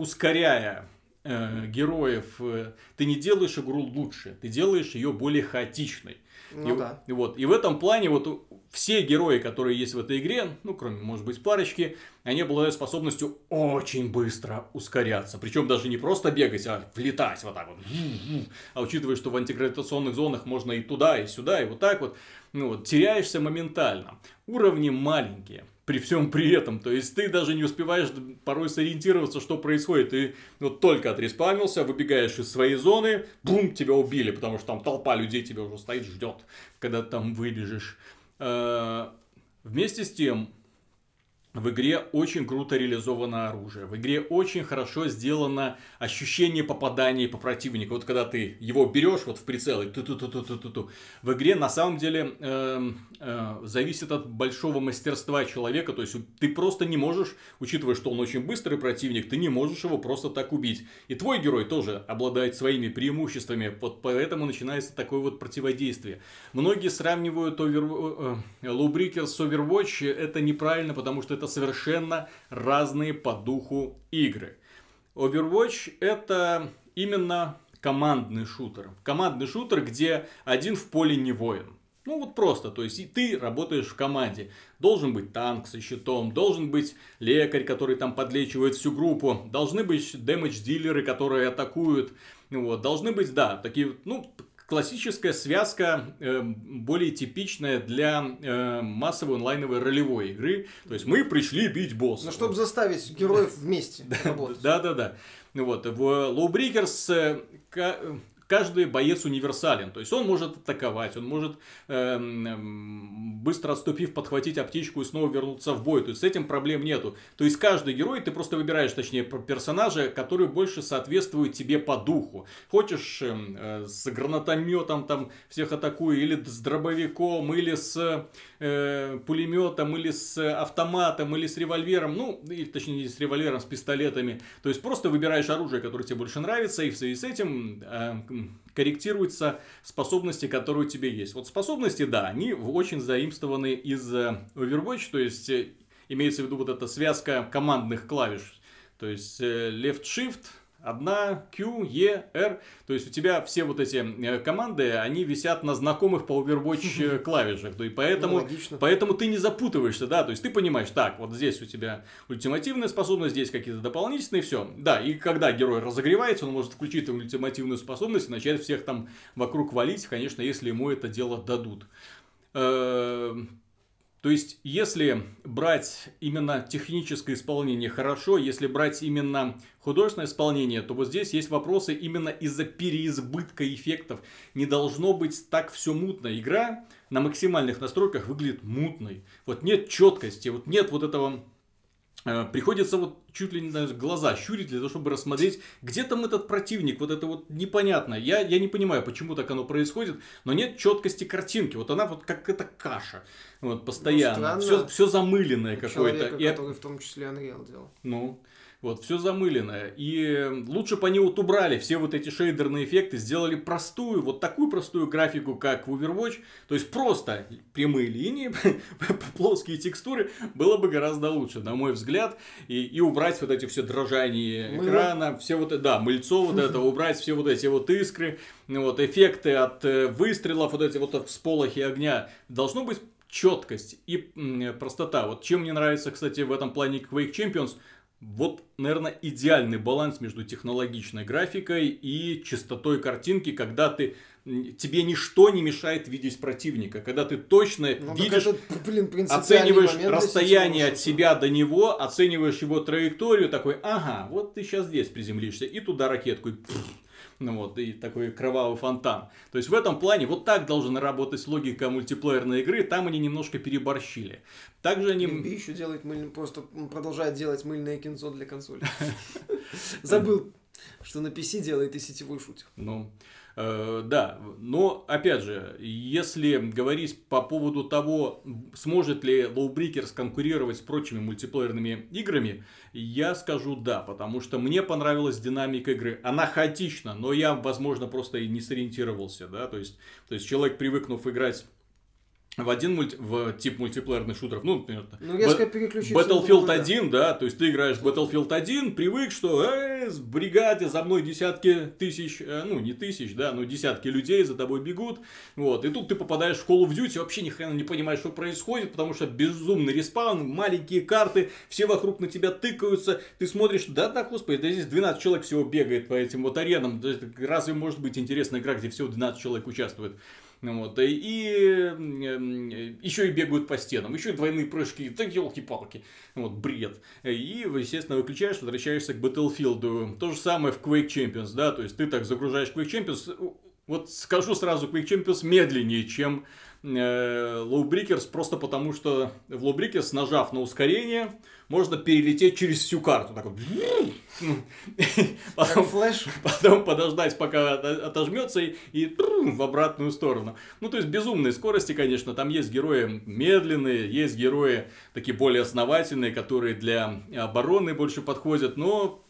ускоряя э, героев, э, ты не делаешь игру лучше, ты делаешь ее более хаотичной. Ну и, да. И, вот, и в этом плане вот все герои, которые есть в этой игре, ну, кроме, может быть, парочки, они обладают способностью очень быстро ускоряться. Причем даже не просто бегать, а влетать вот так вот. А учитывая, что в антигравитационных зонах можно и туда, и сюда, и вот так вот, ну вот, теряешься моментально. Уровни маленькие при всем при этом. То есть ты даже не успеваешь порой сориентироваться, что происходит. Ты вот только отреспавнился, выбегаешь из своей зоны, бум, тебя убили, потому что там толпа людей тебя уже стоит, ждет, когда ты там выбежишь. Э, вместе с тем, в игре очень круто реализовано оружие. В игре очень хорошо сделано ощущение попадания по противнику. Вот когда ты его берешь вот в прицел и ту ту ту ту ту ту В игре на самом деле э, э, зависит от большого мастерства человека. То есть ты просто не можешь, учитывая, что он очень быстрый противник, ты не можешь его просто так убить. И твой герой тоже обладает своими преимуществами. Вот поэтому начинается такое вот противодействие. Многие сравнивают Over... э, Breaker с Overwatch. Это неправильно, потому что это совершенно разные по духу игры. Overwatch это именно командный шутер. Командный шутер, где один в поле не воин. Ну вот просто, то есть и ты работаешь в команде. Должен быть танк со щитом, должен быть лекарь, который там подлечивает всю группу, должны быть дэмэдж-дилеры, которые атакуют. Вот, должны быть, да, такие, ну, классическая связка, э, более типичная для э, массовой онлайновой ролевой игры. То есть мы пришли бить босса. Ну, чтобы заставить героев вместе работать. Да, да, да. Вот. В Lowbreakers каждый боец универсален. То есть он может атаковать, он может э, быстро отступив подхватить аптечку и снова вернуться в бой. То есть с этим проблем нету. То есть каждый герой ты просто выбираешь, точнее, персонажа, который больше соответствует тебе по духу. Хочешь эм, э, с гранатометом там всех атакуй, или с дробовиком, или с э, пулеметом, или с автоматом, или с револьвером. Ну, или точнее не с револьвером, с пистолетами. То есть просто выбираешь оружие, которое тебе больше нравится, и в связи с этим э, корректируются способности, которые у тебя есть. Вот способности, да, они очень заимствованы из э, Overwatch, то есть имеется в виду вот эта связка командных клавиш. То есть э, left-shift, Одна, Q, E, R. То есть у тебя все вот эти э, команды, они висят на знакомых по Overwatch э, клавишах. Есть поэтому, ну, поэтому ты не запутываешься, да. То есть ты понимаешь, так, вот здесь у тебя ультимативная способность, здесь какие-то дополнительные, все. Да, и когда герой разогревается, он может включить ультимативную способность и начать всех там вокруг валить, конечно, если ему это дело дадут. То есть, если брать именно техническое исполнение хорошо, если брать именно художественное исполнение, то вот здесь есть вопросы именно из-за переизбытка эффектов. Не должно быть так все мутно. Игра на максимальных настройках выглядит мутной. Вот нет четкости, вот нет вот этого приходится вот чуть ли не знаю, глаза щурить для того, чтобы рассмотреть, где там этот противник, вот это вот непонятно. Я, я не понимаю, почему так оно происходит, но нет четкости картинки. Вот она вот как эта каша. Вот постоянно. Ну, все, все замыленное какое-то. который в том числе Unreal делал. Ну, вот, все замыленное. И лучше бы они вот убрали все вот эти шейдерные эффекты, сделали простую, вот такую простую графику, как в Overwatch. То есть просто прямые линии, плоские текстуры, было бы гораздо лучше, на мой взгляд. И, и убрать вот эти все дрожания экрана, все вот, да, мыльцо вот это, убрать все вот эти вот искры, вот эффекты от э, выстрелов, вот эти вот всполохи огня. Должно быть четкость и простота. Вот чем мне нравится, кстати, в этом плане Quake Champions – вот, наверное, идеальный баланс между технологичной графикой и чистотой картинки, когда ты тебе ничто не мешает видеть противника, когда ты точно ну, видишь, это, блин, оцениваешь расстояние от себя до него, оцениваешь его траекторию, такой, ага, вот ты сейчас здесь приземлишься, и туда ракетку, и ну вот, и такой кровавый фонтан. То есть в этом плане вот так должна работать логика мультиплеерной игры, там они немножко переборщили. Также они... MB еще делает мыль... просто продолжает делать мыльное кинцо для консоли. Забыл, что на PC делает и сетевой шутер. Ну, да, но опять же, если говорить по поводу того, сможет ли Lowbreakers конкурировать с прочими мультиплеерными играми, я скажу да, потому что мне понравилась динамика игры. Она хаотична, но я, возможно, просто и не сориентировался, да, то есть, то есть человек, привыкнув играть в один мульти... в тип мультиплеерных шутеров, ну, например, ну, резко переключиться Battlefield 1, да, то есть ты играешь в Battlefield 1, привык, что э, с бригаде за мной десятки тысяч, э, ну, не тысяч, да, но десятки людей за тобой бегут, вот, и тут ты попадаешь в Call of Duty, вообще ни хрена не понимаешь, что происходит, потому что безумный респаун, маленькие карты, все вокруг на тебя тыкаются, ты смотришь, да, да, господи, да здесь 12 человек всего бегает по этим вот аренам, разве может быть интересная игра, где всего 12 человек участвует? Вот, и, и еще и бегают по стенам, еще и двойные прыжки, да елки-палки, вот, бред. И, естественно, выключаешь, возвращаешься к Battlefield. То же самое в Quake Champions, да, то есть ты так загружаешь Quake Champions, вот скажу сразу, Quake Champions медленнее, чем э, просто потому что в Low Breakers, нажав на ускорение, можно перелететь через всю карту. Так вот. Потом, флеш. потом подождать, пока отожмется и, и в обратную сторону. Ну, то есть, безумные скорости, конечно. Там есть герои медленные, есть герои такие более основательные, которые для обороны больше подходят, но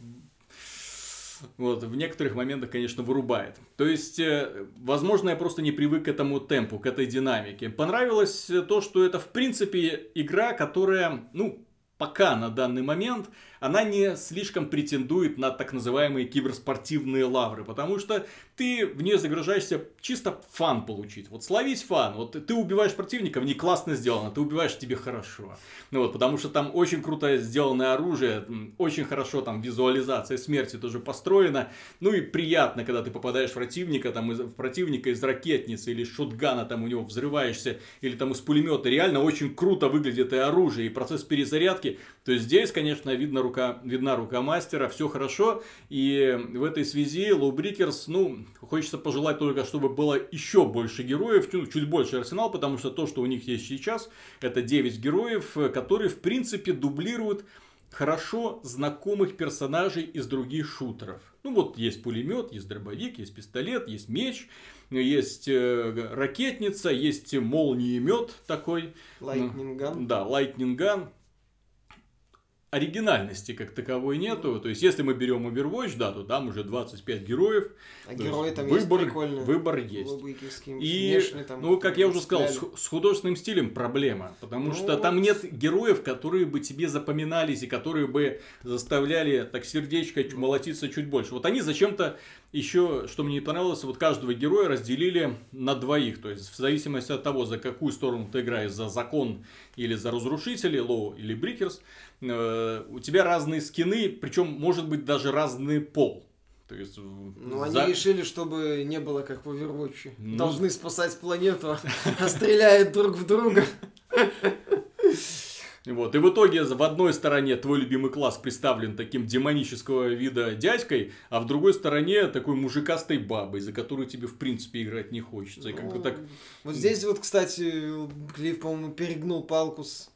вот, в некоторых моментах, конечно, вырубает. То есть, э, возможно, я просто не привык к этому темпу, к этой динамике. Понравилось то, что это, в принципе, игра, которая, ну, пока на данный момент она не слишком претендует на так называемые киберспортивные лавры, потому что ты в нее загружаешься чисто фан получить. Вот словить фан. Вот ты убиваешь противников, не классно сделано, ты убиваешь тебе хорошо. Ну вот, потому что там очень круто сделанное оружие, очень хорошо там визуализация смерти тоже построена. Ну и приятно, когда ты попадаешь в противника, там, из, в противника из ракетницы или шотгана, там у него взрываешься, или там из пулемета. Реально очень круто выглядит и оружие, и процесс перезарядки. То есть здесь, конечно, видно рука, видна рука мастера, все хорошо. И в этой связи Breakers, ну, хочется пожелать только, чтобы было еще больше героев, чуть, чуть больше арсенал, потому что то, что у них есть сейчас, это 9 героев, которые, в принципе, дублируют хорошо знакомых персонажей из других шутеров. Ну вот есть пулемет, есть дробовик, есть пистолет, есть меч, есть э, ракетница, есть молниемет такой. Lightning Gun. Да, Lightning Gun оригинальности как таковой нету. То есть, если мы берем Overwatch, да, то там уже 25 героев. А герои там выбор, есть прикольные. Выбор есть. И, там, ну, как я уже сказал, с, с художественным стилем проблема. Потому ну, что там нет героев, которые бы тебе запоминались и которые бы заставляли так сердечко молотиться чуть больше. Вот они зачем-то еще, что мне не понравилось, вот каждого героя разделили на двоих. То есть, в зависимости от того, за какую сторону ты играешь, за закон или за разрушители, law или breakers, э, у тебя разные скины, причем может быть даже разный пол. То есть, ну, за... они решили, чтобы не было как в Overwatch. Ну... Должны спасать планету, а стреляют друг в друга. Вот. И в итоге в одной стороне твой любимый класс представлен таким демонического вида дядькой, а в другой стороне такой мужикастой бабой, за которую тебе в принципе играть не хочется. И как бы так... Вот здесь вот, кстати, Клифф, по-моему, перегнул палку с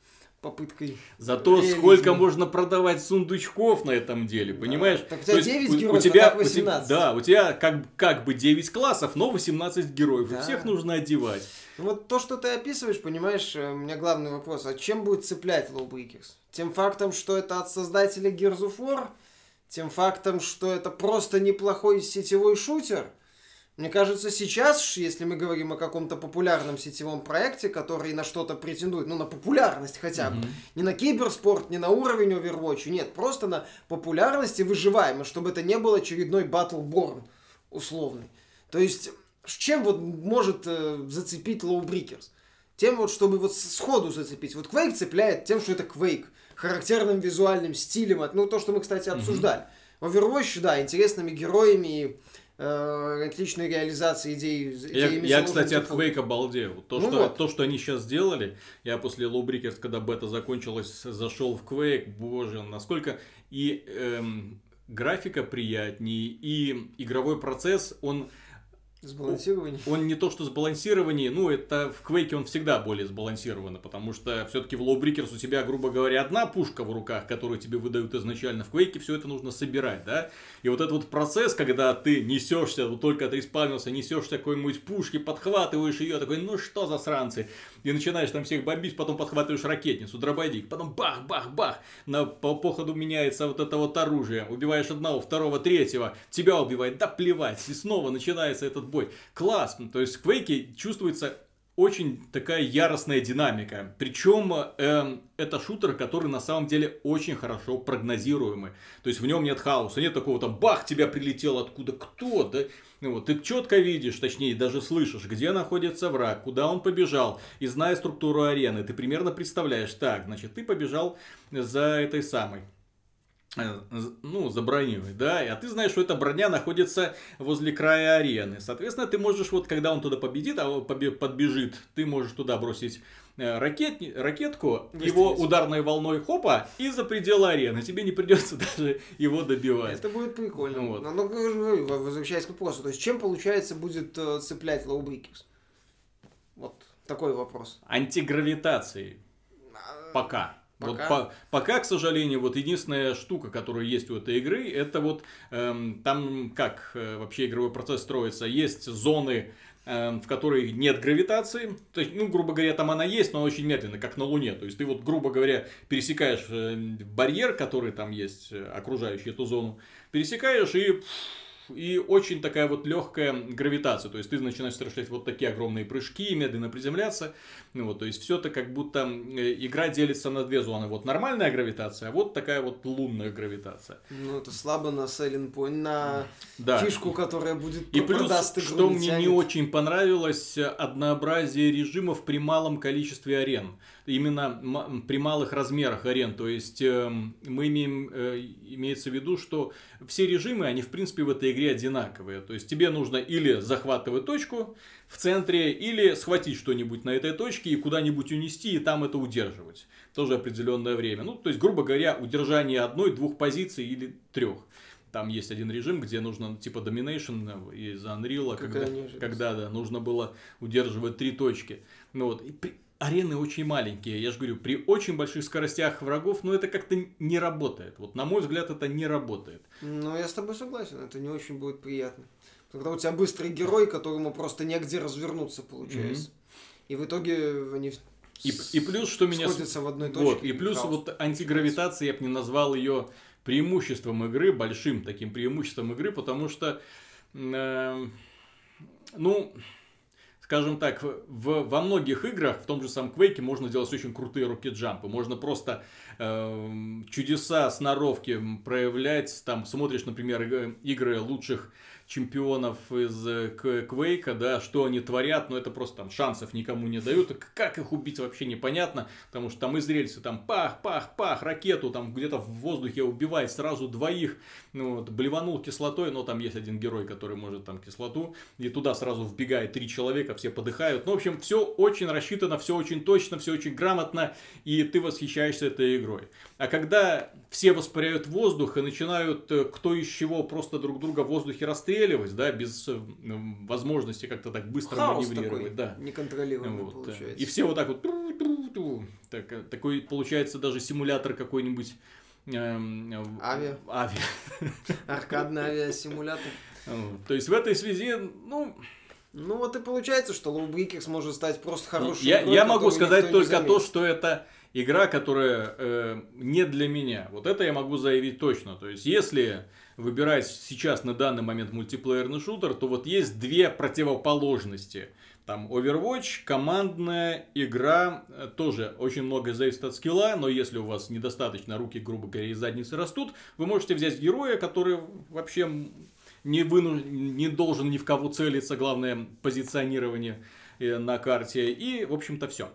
попыткой. Зато реализма. сколько можно продавать сундучков на этом деле, понимаешь? Так у тебя 9 есть, героев, у тебя, а 18. У тебя, да, у тебя как, как бы 9 классов, но 18 героев. Да. И всех нужно одевать. Вот то, что ты описываешь, понимаешь, э, у меня главный вопрос, а чем будет цеплять Lowbreakers? Тем фактом, что это от создателя Gears of War? Тем фактом, что это просто неплохой сетевой шутер? Мне кажется, сейчас, если мы говорим о каком-то популярном сетевом проекте, который на что-то претендует, ну, на популярность хотя бы, mm-hmm. не на киберспорт, не на уровень Overwatch, нет, просто на популярность и выживаемость, чтобы это не был очередной Battleborn условный. То есть чем вот может э, зацепить Low Breakers? Тем вот, чтобы вот сходу зацепить. Вот Quake цепляет тем, что это Quake. Характерным визуальным стилем. Ну, то, что мы, кстати, обсуждали. Mm-hmm. Overwatch, да, интересными героями э, отличной реализации идей. Я, я кстати, от Quake обалдел. То, ну что, вот. то, что они сейчас сделали, я после Low Breakers, когда бета закончилась, зашел в Quake, боже, насколько и эм, графика приятнее, и игровой процесс, он Сбалансирование? Он не то, что сбалансирование, ну, это в Квейке он всегда более сбалансирован, потому что все-таки в Breakers у тебя, грубо говоря, одна пушка в руках, которую тебе выдают изначально. В Квейке все это нужно собирать, да? И вот этот вот процесс, когда ты несешься, вот только ты исправился, несешься какой-нибудь пушки, подхватываешь ее, такой, ну что за сранцы? И начинаешь там всех бомбить, потом подхватываешь ракетницу, дробовик, потом бах-бах-бах, на, по, по ходу меняется вот это вот оружие, убиваешь одного, второго, третьего, тебя убивает, да плевать, и снова начинается этот бой. Класс! То есть в Квейке чувствуется очень такая яростная динамика. Причем э, это шутер, который на самом деле очень хорошо прогнозируемый. То есть в нем нет хаоса, нет такого там бах, тебя прилетел откуда кто, да? Ну, вот, ты четко видишь, точнее даже слышишь, где находится враг, куда он побежал. И зная структуру арены, ты примерно представляешь, так, значит, ты побежал за этой самой Э, ну, забронировать, да, а ты знаешь, что эта броня находится возле края арены. Соответственно, ты можешь, вот когда он туда победит, а подбежит, ты можешь туда бросить э, ракет, ракетку, Выстрелить. его ударной волной хопа и за пределы арены. Тебе не придется даже его добивать. Это будет прикольно. Вот. Но, но возвращаясь к вопросу, то есть чем, получается, будет э, цеплять Breakers? Вот такой вопрос. Антигравитацией. А, Пока. Пока. Вот по, пока, к сожалению, вот единственная штука, которая есть у этой игры, это вот эм, там как э, вообще игровой процесс строится. Есть зоны, эм, в которой нет гравитации. То есть, ну, грубо говоря, там она есть, но очень медленно, как на Луне. То есть, ты вот, грубо говоря, пересекаешь э, барьер, который там есть, э, окружающий эту зону, пересекаешь и и очень такая вот легкая гравитация. То есть ты начинаешь совершать вот такие огромные прыжки, медленно приземляться. Ну, вот, то есть все это как будто э, игра делится на две зоны. Вот нормальная гравитация, а вот такая вот лунная гравитация. Ну, это слабо на Selling Point, на да. фишку, которая будет И плюс, что мне тянет. не очень понравилось, однообразие режимов при малом количестве арен именно при малых размерах арен. То есть эм, мы имеем, э, имеется в виду, что все режимы, они в принципе в этой игре одинаковые. То есть тебе нужно или захватывать точку в центре, или схватить что-нибудь на этой точке и куда-нибудь унести, и там это удерживать. Тоже определенное время. Ну, то есть, грубо говоря, удержание одной, двух позиций или трех. Там есть один режим, где нужно типа Domination из Unreal, когда, когда да, нужно было удерживать три точки. Ну вот, и при, арены очень маленькие. Я же говорю, при очень больших скоростях врагов, ну это как-то не работает. Вот на мой взгляд это не работает. Ну я с тобой согласен, это не очень будет приятно. Когда у тебя быстрый герой, которому просто негде развернуться получается. Mm-hmm. И в итоге они и, и плюс, что меня... в одной точке. Вот, и плюс хаос. вот антигравитация, я бы не назвал ее преимуществом игры, большим таким преимуществом игры, потому что, э, ну, скажем так, в, во многих играх, в том же самом Quake, можно делать очень крутые руки-джампы. Можно просто э, чудеса сноровки проявлять. Там смотришь, например, игры лучших чемпионов из Квейка, э, да, что они творят, но это просто там шансов никому не дают. Как их убить вообще непонятно, потому что там из рельсы там пах, пах, пах, ракету там где-то в воздухе убивает сразу двоих, ну вот, блеванул кислотой, но там есть один герой, который может там кислоту, и туда сразу вбегает три человека, все подыхают. Ну, в общем, все очень рассчитано, все очень точно, все очень грамотно, и ты восхищаешься этой игрой. А когда все воспаряют воздух и начинают э, кто из чего просто друг друга в воздухе расстреливать, да, без э, возможности как-то так быстро Хаос маневрировать. Такой, да. Неконтролируемый вот, получается. И все вот так вот так, э, такой получается даже симулятор какой-нибудь эм, Авиа. Авиа. Аркадный авиасимулятор. То есть в этой связи, ну, ну вот и получается, что Breakers может стать просто хорошим. Я, игрой, я могу сказать только то, что это игра, которая э, не для меня. Вот это я могу заявить точно. То есть, если выбирать сейчас на данный момент мультиплеерный шутер, то вот есть две противоположности. Там Overwatch, командная игра, э, тоже очень многое зависит от скилла, но если у вас недостаточно руки, грубо говоря, и задницы растут, вы можете взять героя, который вообще не, выну... не должен ни в кого целиться, главное позиционирование э, на карте, и, в общем-то, все.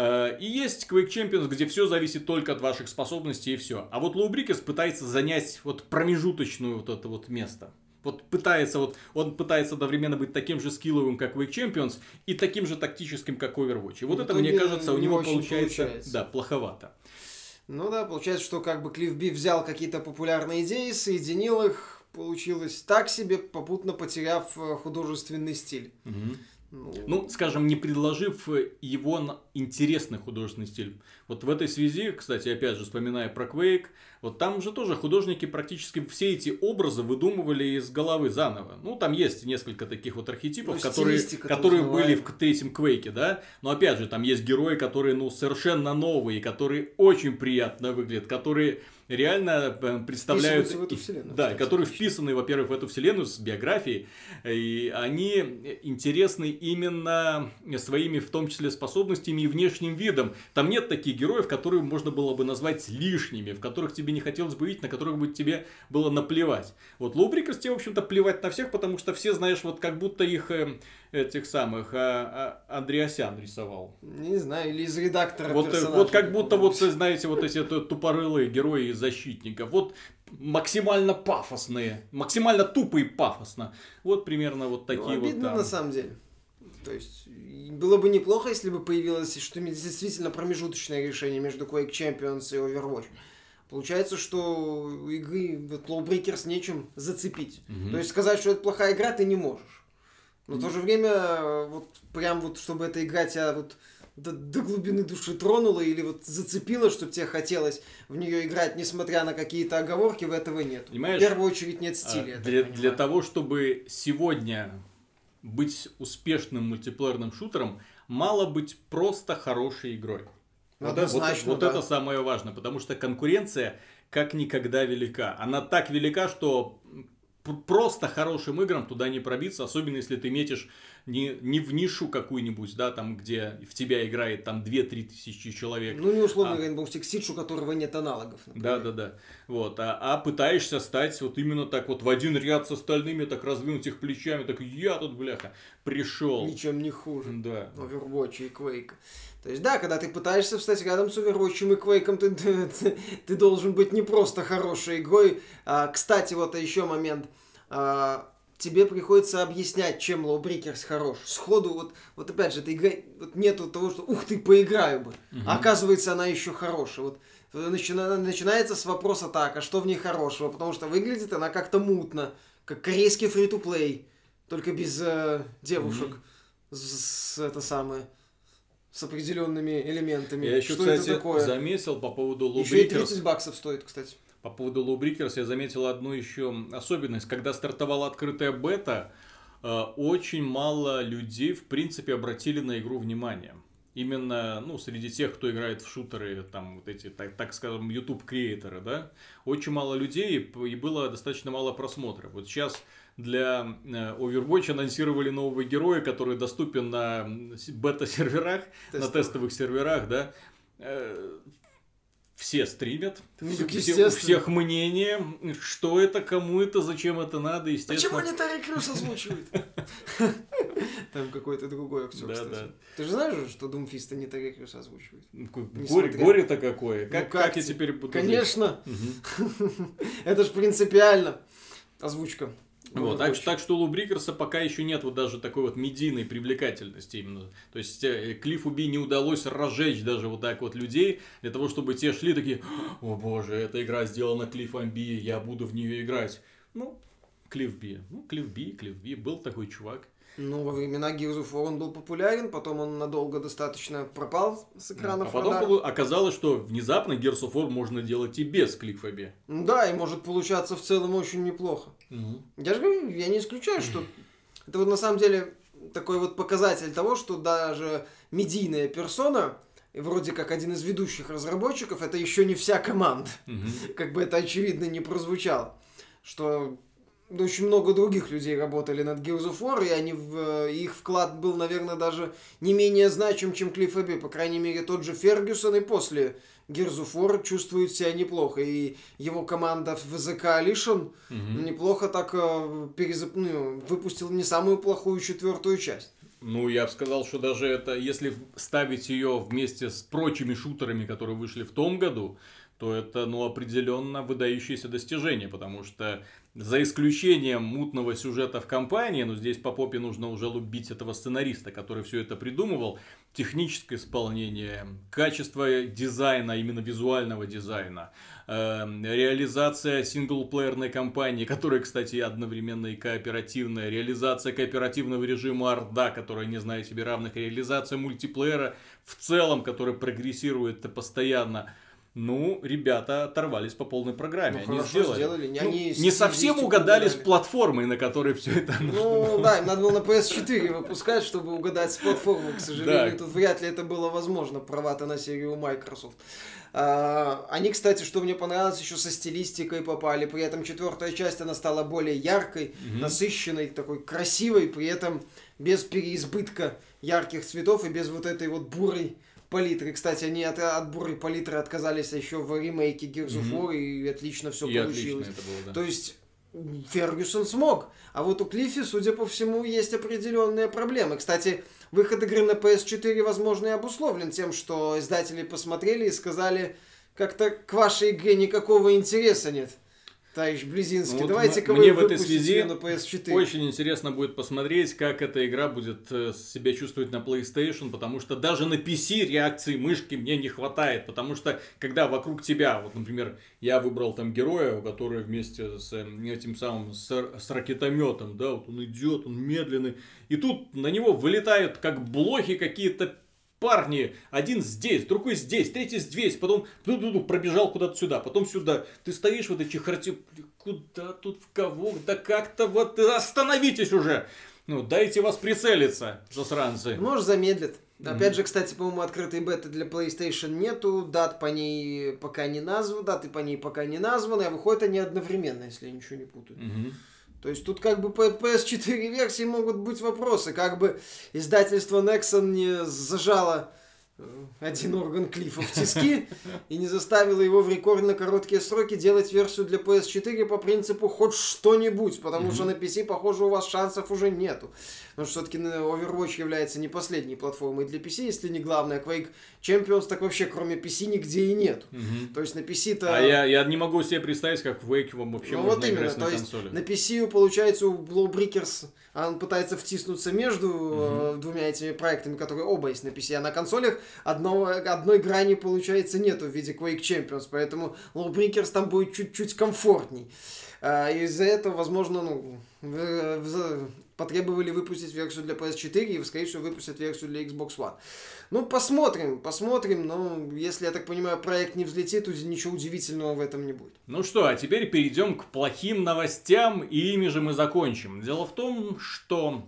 Э, и есть Quake Champions, где все зависит только от ваших способностей и все. А вот Breakers пытается занять вот промежуточную вот это вот место. Вот пытается, вот, он пытается одновременно быть таким же скилловым, как Quake Champions, и таким же тактическим, как Overwatch. И вот ну, это, мне кажется, у него получается, получается, да, плоховато. Ну да, получается, что как бы Клифф Би взял какие-то популярные идеи, соединил их, получилось так себе, попутно потеряв э, художественный стиль. Угу. Ну, ну, скажем, не предложив его интересный художественный стиль. Вот в этой связи, кстати, опять же, вспоминая про Quake, вот там же тоже художники практически все эти образы выдумывали из головы заново. Ну, там есть несколько таких вот архетипов, ну, которые, которые были в третьем Квейке, да. Но опять же, там есть герои, которые, ну, совершенно новые, которые очень приятно выглядят, которые реально э, представляют... В эту вселенную, да, которые вписаны, во-первых, в эту вселенную с биографией. И они интересны именно своими, в том числе, способностями и внешним видом. Там нет таких героев, которые можно было бы назвать лишними, в которых тебе не хотелось бы видеть, на которых бы тебе было наплевать. Вот Лоубрикерс тебе, в общем-то, плевать на всех, потому что все, знаешь, вот как будто их э, этих самых а, а, Андреасян рисовал. Не знаю, или из редактора Вот, э, вот как будто вот, знаете, вот эти тупорылые герои и защитников. Вот максимально пафосные, максимально тупо и пафосно. Вот примерно вот такие ну, обидно, вот. Там. на самом деле. То есть, было бы неплохо, если бы появилось что-нибудь действительно промежуточное решение между Quake Champions и Overwatch. Получается, что у игры вот, Lawbreakers нечем зацепить. Mm-hmm. То есть сказать, что это плохая игра, ты не можешь. Но mm-hmm. в то же время, вот прям вот, чтобы эта игра тебя вот до, до глубины души тронула или вот зацепила, чтобы тебе хотелось в нее играть, несмотря на какие-то оговорки, в этого нет. Понимаешь, в первую очередь нет стиля. А, для, для того, чтобы сегодня быть успешным мультиплеерным шутером, мало быть просто хорошей игрой. Вот, вот, вот да. это самое важное, потому что конкуренция как никогда велика. Она так велика, что просто хорошим играм туда не пробиться, особенно если ты метишь не, не в нишу какую-нибудь, да, там, где в тебя играет там 2-3 тысячи человек. Ну, не условно а, Rainbow Six Siege, у которого нет аналогов. Да, да, да. Вот, а, а пытаешься стать вот именно так вот в один ряд с остальными, так раздвинуть их плечами, так я тут, бляха, пришел. Ничем не хуже. Да. Overwatch и Quake. То есть, да, когда ты пытаешься встать рядом с Overwatch и Quake, ты, ты, ты, ты должен быть не просто хорошей игрой. А, кстати, вот еще момент. А, тебе приходится объяснять, чем Lawbreakers хорош. Сходу, вот, вот опять же, ты игра... вот нету того, что ух ты, поиграю бы. Угу. А оказывается, она еще хорошая. Вот начина... начинается с вопроса так, а что в ней хорошего? Потому что выглядит она как-то мутно, как корейский фри-то-плей, только без э, девушек. Угу. С, с это самое с определенными элементами. Я еще, что кстати, это такое? заметил по поводу Lawbreakers. Еще и 30 баксов стоит, кстати. По поводу Lawbreakers я заметил одну еще особенность. Когда стартовала открытая бета, э, очень мало людей, в принципе, обратили на игру внимание. Именно, ну, среди тех, кто играет в шутеры, там, вот эти, так, так скажем, YouTube-креаторы, да, очень мало людей и было достаточно мало просмотров. Вот сейчас для э, Overwatch анонсировали нового героя, который доступен на бета-серверах, на тестовых серверах, да э, все стримят, ну, все, у всех мнение, что это, кому это, зачем это надо, естественно. Почему не Тарик Крюс озвучивает? Там какой-то другой актер, да, кстати. Да. Ты же знаешь, что Думфиста не Тарик Крюс озвучивает? Горе, горе-то какое. Как, ну, как, как я теперь буду Конечно. это же принципиально. Озвучка. Вот, так, так что у Лубрикерса пока еще нет вот даже такой вот медийной привлекательности именно. То есть э, Клиффу Би не удалось разжечь даже вот так вот людей для того, чтобы те шли такие, о боже, эта игра сделана Клиффом Би, я буду в нее играть. Ну, Клифф Би. Ну, Клифф Би, Клифф Би, был такой чувак. Ну, во времена Gears of War он был популярен, потом он надолго достаточно пропал с экранов А потом радаров. оказалось, что внезапно Gears of War можно делать и без кликфоби. Да, и может получаться в целом очень неплохо. Угу. Я же говорю, я не исключаю, что это вот на самом деле такой вот показатель того, что даже медийная персона, вроде как один из ведущих разработчиков, это еще не вся команда. Угу. Как бы это очевидно не прозвучало. Что очень много других людей работали над Gears of War, и они в, э, их вклад был, наверное, даже не менее значим, чем Клифф Эбби. По крайней мере, тот же Фергюсон и после Gears of War чувствует себя неплохо. И его команда в ВЗК Coalition угу. неплохо так э, перезап... ну, выпустил не самую плохую четвертую часть. Ну, я бы сказал, что даже это, если ставить ее вместе с прочими шутерами, которые вышли в том году, то это, ну, определенно выдающееся достижение, потому что за исключением мутного сюжета в компании, но здесь по попе нужно уже лубить этого сценариста, который все это придумывал, техническое исполнение, качество дизайна, именно визуального дизайна, э, реализация синглплеерной кампании, которая, кстати, одновременно и кооперативная, реализация кооперативного режима Орда, которая не знает себе равных, реализация мультиплеера в целом, который прогрессирует постоянно – ну, ребята оторвались по полной программе. Ну, они сделали. сделали. Не, ну, они не совсем угадали с платформой, на которой все это Ну, да, им надо было на PS4 выпускать, чтобы угадать с платформой. К сожалению, да. тут вряд ли это было возможно. Права-то на серию Microsoft. А, они, кстати, что мне понравилось, еще со стилистикой попали. При этом четвертая часть, она стала более яркой, угу. насыщенной, такой красивой, при этом без переизбытка ярких цветов и без вот этой вот бурой палитры. Кстати, они от отбора палитры отказались еще в ремейке Gears of War, и отлично все И получилось. отлично было, да. То есть Фергюсон смог. А вот у Клиффи, судя по всему, есть определенные проблемы. Кстати, выход игры на PS4, возможно, и обусловлен тем, что издатели посмотрели и сказали, как-то к вашей игре никакого интереса нет. Товарищ Близинский, Ну вот давайте-ка вы мне в этой связи на PS4. Очень интересно будет посмотреть, как эта игра будет э, себя чувствовать на PlayStation, потому что даже на PC реакции мышки мне не хватает, потому что когда вокруг тебя, вот, например, я выбрал там героя, который вместе с э, этим самым, с, с ракетометом, да, вот он идет, он медленный, и тут на него вылетают как блохи какие-то парни, один здесь, другой здесь, третий здесь, потом ду-ду-ду, пробежал куда-то сюда, потом сюда. Ты стоишь в этой чехарте, куда тут, в кого, да как-то вот остановитесь уже. Ну, дайте вас прицелиться, засранцы. Может, замедлит. Опять же, кстати, по-моему, открытой беты для PlayStation нету, дат по ней пока не названы, даты по ней пока не названы, а выходят они одновременно, если я ничего не путаю. Мгм. То есть тут как бы по PS4 версии могут быть вопросы, как бы издательство Nexon не зажало э, один орган Клиффа в тиски и не заставило его в рекордно короткие сроки делать версию для PS4 по принципу хоть что-нибудь, потому что на PC, похоже, у вас шансов уже нету. Потому что все-таки Overwatch является не последней платформой для PC, если не главное. Quake Champions так вообще кроме PC нигде и нету. Мгм. То есть на PC-то... А я, я не могу себе представить, как в Wake вам вообще Ну можно вот именно, играть на то есть консоли. на PC получается у Blowbreakers а он пытается втиснуться между э, двумя этими проектами, которые оба есть на PC, а на консолях одного, одной грани получается нету в виде Quake Champions, поэтому Lawbreakers там будет чуть-чуть комфортней. А, Из-за этого, возможно, ну, потребовали выпустить версию для PS4 и, скорее всего, выпустят версию для Xbox One. Ну, посмотрим, посмотрим, но если, я так понимаю, проект не взлетит, то ничего удивительного в этом не будет. Ну что, а теперь перейдем к плохим новостям, и ими же мы закончим. Дело в том, что,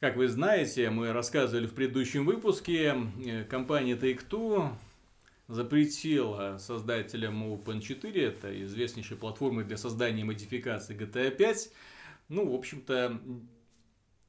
как вы знаете, мы рассказывали в предыдущем выпуске, э, компания Take-Two запретила создателям Open4, это известнейшей платформы для создания модификаций GTA 5, ну, в общем-то,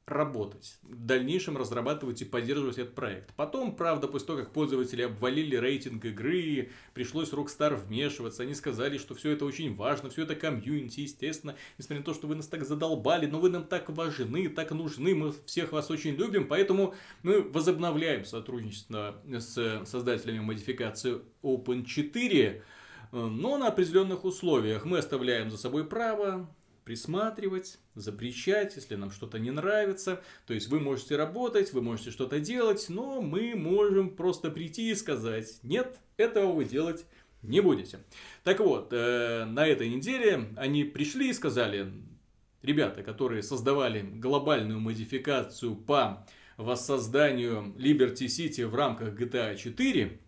работать, в дальнейшем разрабатывать и поддерживать этот проект. Потом, правда, после того, как пользователи обвалили рейтинг игры, пришлось Rockstar вмешиваться, они сказали, что все это очень важно, все это комьюнити, естественно, несмотря на то, что вы нас так задолбали, но вы нам так важны, так нужны, мы всех вас очень любим, поэтому мы возобновляем сотрудничество с создателями модификации Open4, но на определенных условиях. Мы оставляем за собой право присматривать, запрещать, если нам что-то не нравится. То есть вы можете работать, вы можете что-то делать, но мы можем просто прийти и сказать, нет, этого вы делать не будете. Так вот, э, на этой неделе они пришли и сказали, ребята, которые создавали глобальную модификацию по воссозданию Liberty City в рамках GTA 4,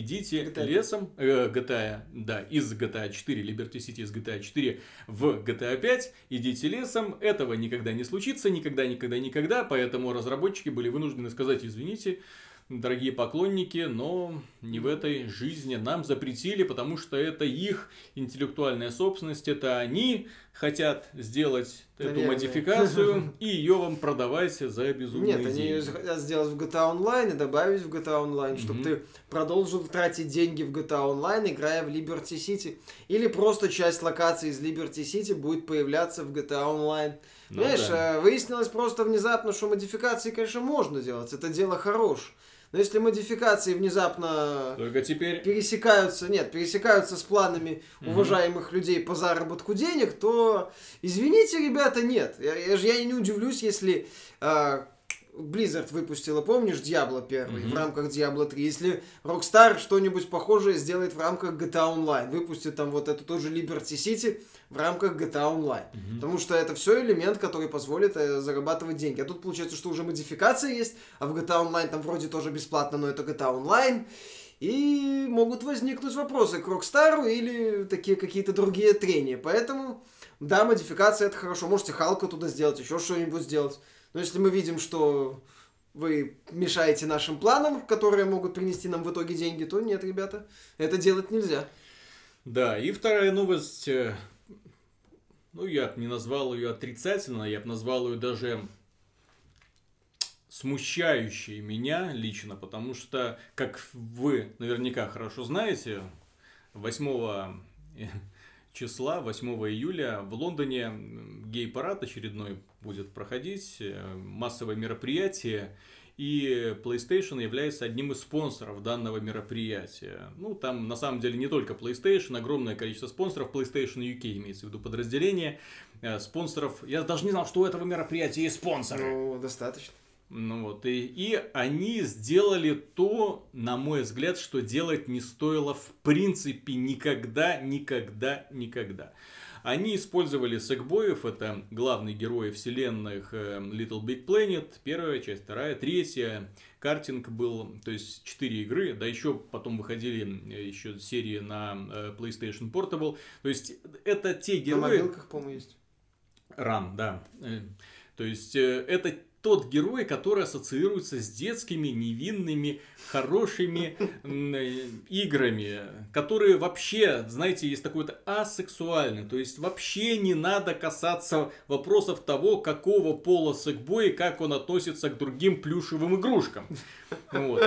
идите GTA. лесом, э, GTA, да, из GTA 4, Liberty City из GTA 4 в GTA 5, идите лесом, этого никогда не случится, никогда, никогда, никогда, поэтому разработчики были вынуждены сказать, извините, дорогие поклонники, но не в этой жизни нам запретили, потому что это их интеллектуальная собственность, это они хотят сделать эту Наверное. модификацию и ее вам продавать за безумные Нет, они деньги. её хотят сделать в GTA Online и добавить в GTA Online, чтобы Мгм. ты продолжил тратить деньги в GTA Online, играя в Liberty City. Или просто часть локаций из Liberty City будет появляться в GTA Online. Ну Знаешь, да. э, выяснилось просто внезапно, что модификации, конечно, можно делать. Это дело хорош. Но если модификации внезапно Только теперь пересекаются, нет, пересекаются с планами Мгм. уважаемых людей по заработку денег, то, извините, ребята, нет. Я, я, же- я не удивлюсь, если а, Blizzard выпустила, помнишь, Diablo 1 Мгм. в рамках Diablo 3. Если Rockstar что-нибудь похожее сделает в рамках GTA Online, выпустит там вот эту тоже Liberty City в рамках GTA Online. Мгм. Потому что это все элемент, который позволит э, зарабатывать деньги. А тут получается, что уже модификация есть, а в GTA Online там вроде тоже бесплатно, но это GTA Online. И могут возникнуть вопросы к Rockstar или такие какие-то другие трения. Поэтому, да, модификация это хорошо. Можете Халка туда сделать, еще что-нибудь сделать. Но если мы видим, что вы мешаете нашим планам, которые могут принести нам в итоге деньги, то нет, ребята, это делать нельзя. Да, и вторая новость, э, ну, я бы не назвал ее отрицательно, я бы назвал ее даже смущающие меня лично, потому что, как вы наверняка хорошо знаете, 8 числа, 8 июля в Лондоне гей-парад очередной будет проходить, э, массовое мероприятие, и PlayStation является одним из спонсоров данного мероприятия. Ну, там на самом деле не только PlayStation, огромное количество спонсоров, PlayStation UK имеется в виду подразделение э, спонсоров. Я даже не знал, что у этого мероприятия есть спонсоры. Ну, достаточно. Ну вот, и, и они сделали то, на мой взгляд, что делать не стоило в принципе никогда, никогда, никогда. Они использовали сэкбоев, это главные герои вселенных э, Little Big Planet, первая часть, вторая, третья. Картинг был, то есть четыре игры, да еще потом выходили э, еще серии на э, PlayStation Portable. То есть это те герои... На мобилках, по-моему, есть. Ран, да. То есть это тот герой, который ассоциируется с детскими, невинными, хорошими э, играми, которые вообще, знаете, есть такой то асексуальный. То есть вообще не надо касаться вопросов того, какого пола секбой и как он относится к другим плюшевым игрушкам. Вот.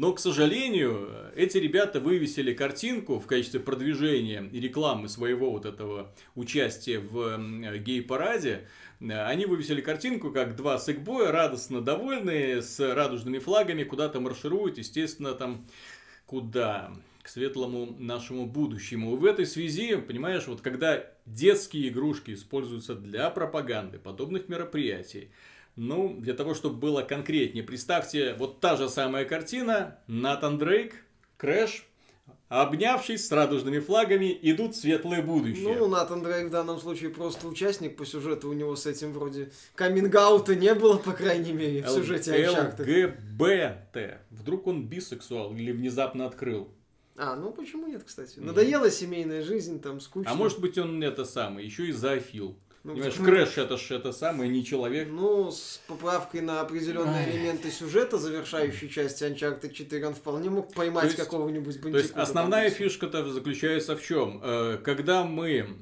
Но, к сожалению, эти ребята вывесили картинку в качестве продвижения и рекламы своего вот этого участия в гей-параде. Они вывесили картинку, как два секбоя, радостно довольные, с радужными флагами, куда-то маршируют, естественно, там куда? К светлому нашему будущему. В этой связи, понимаешь, вот когда детские игрушки используются для пропаганды подобных мероприятий, ну, для того, чтобы было конкретнее, представьте, вот та же самая картина, Натан Дрейк, Крэш, обнявшись с радужными флагами, идут в светлое будущее. Ну, Натан Дрейк в данном случае просто участник по сюжету, у него с этим вроде coming не было, по крайней мере, в сюжете Uncharted. ЛГБТ. Вдруг он бисексуал или внезапно открыл. А, ну почему нет, кстати? Надоела семейная жизнь, там скучно. А может быть он это самое, еще и зоофил. Ну, Понимаешь, ну, Крэш это ж это самое, не человек. Ну, с поправкой на определенные Ай. элементы сюжета, завершающей части Uncharted 4, он вполне мог поймать какого-нибудь бандикута. То есть, основная фишка-то заключается в чем? Э, когда мы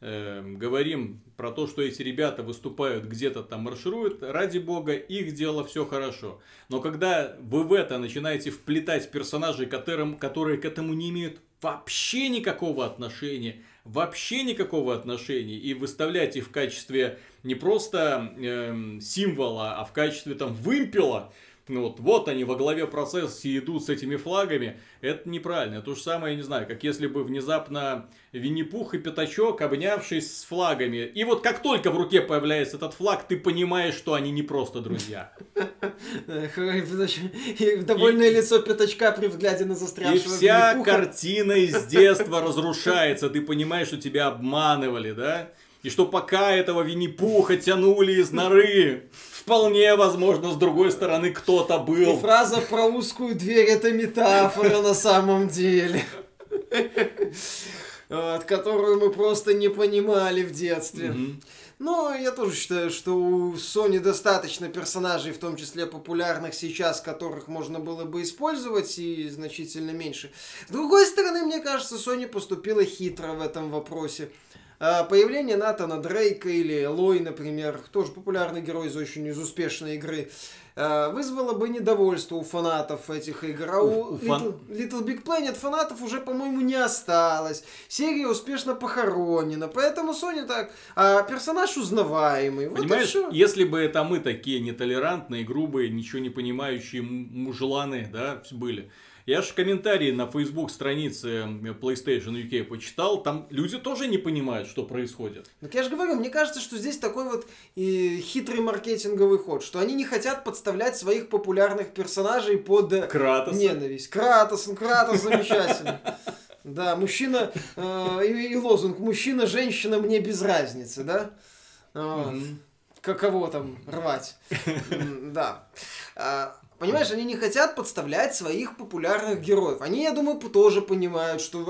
э, говорим про то, что эти ребята выступают где-то там маршируют, ради бога, их дело все хорошо. Но когда вы в это начинаете вплетать персонажей, которым, которые к этому не имеют вообще никакого отношения, вообще никакого отношения и выставлять их в качестве не просто э, символа, а в качестве там вымпела, ну вот, вот они во главе процесса идут с этими флагами, это неправильно. То же самое, я не знаю, как если бы внезапно Винни-Пух и Пятачок, обнявшись с флагами. И вот как только в руке появляется этот флаг, ты понимаешь, что они не просто друзья. Довольное лицо Пятачка при взгляде на застрявшего И вся картина из детства разрушается. Ты понимаешь, что тебя обманывали, да? И что пока этого Винни-Пуха тянули из норы, вполне возможно, с другой стороны кто-то был. И фраза про узкую дверь это метафора на самом деле. Вот, которую мы просто не понимали в детстве. Но я тоже считаю, что у Sony достаточно персонажей, в том числе популярных сейчас, которых можно было бы использовать, и значительно меньше. С другой стороны, мне кажется, Sony поступила хитро в этом вопросе. А, появление Натана Дрейка или Лой, например, тоже популярный герой из очень из успешной игры, а, вызвало бы недовольство у фанатов этих игр. А у, у Little, Little Big Planet фанатов уже, по-моему, не осталось. Серия успешно похоронена. Поэтому Sony так... А персонаж узнаваемый. Понимаешь, вот если бы это мы такие нетолерантные, грубые, ничего не понимающие мужланы, да, были я же комментарии на Facebook странице PlayStation UK почитал, там люди тоже не понимают, что происходит. Так я же говорю, мне кажется, что здесь такой вот и хитрый маркетинговый ход, что они не хотят подставлять своих популярных персонажей под Кратос. ненависть. Кратос, Кратос замечательный. Да, мужчина э, и, лозунг «Мужчина, женщина, мне без разницы», да? Вот. Каково там рвать. Да. Понимаешь, они не хотят подставлять своих популярных героев. Они, я думаю, тоже понимают, что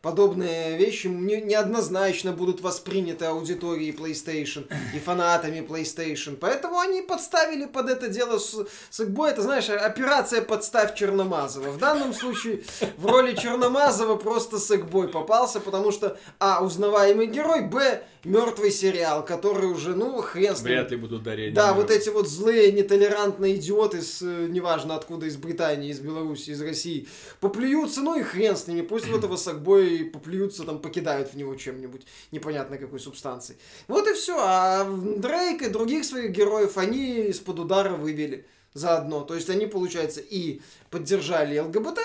подобные вещи не, неоднозначно будут восприняты аудиторией PlayStation и фанатами PlayStation. Поэтому они подставили под это дело с, с Игбой. Это, знаешь, операция «Подставь Черномазова». В данном случае в роли Черномазова просто с Игбой попался, потому что, а, узнаваемый герой, б, мертвый сериал, который уже, ну, хрен с ним. Вряд ли будут дарить. Да, вот эти вот злые, нетолерантные идиоты, с, э, неважно откуда, из Британии, из Беларуси, из России, поплюются, ну и хрен с ними. Пусть в этого сакбой поплюются, там, покидают в него чем-нибудь, непонятно какой субстанцией. Вот и все. А Дрейк и других своих героев они из-под удара вывели заодно. То есть они, получается, и поддержали ЛГБТ,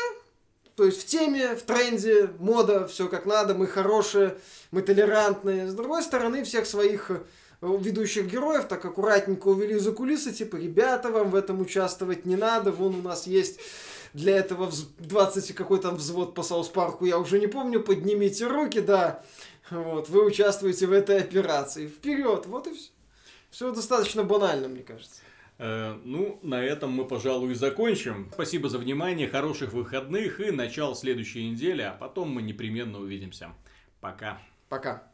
то есть в теме, в тренде, мода, все как надо, мы хорошие, мы толерантные. С другой стороны, всех своих ведущих героев так аккуратненько увели за кулисы, типа, ребята, вам в этом участвовать не надо, вон у нас есть для этого 20 какой там взвод по Саус Парку, я уже не помню, поднимите руки, да, вот, вы участвуете в этой операции. Вперед, вот и все. Все достаточно банально, мне кажется. Э, ну, на этом мы, пожалуй, и закончим. Спасибо за внимание, хороших выходных и начало следующей недели, а потом мы непременно увидимся. Пока. Пока.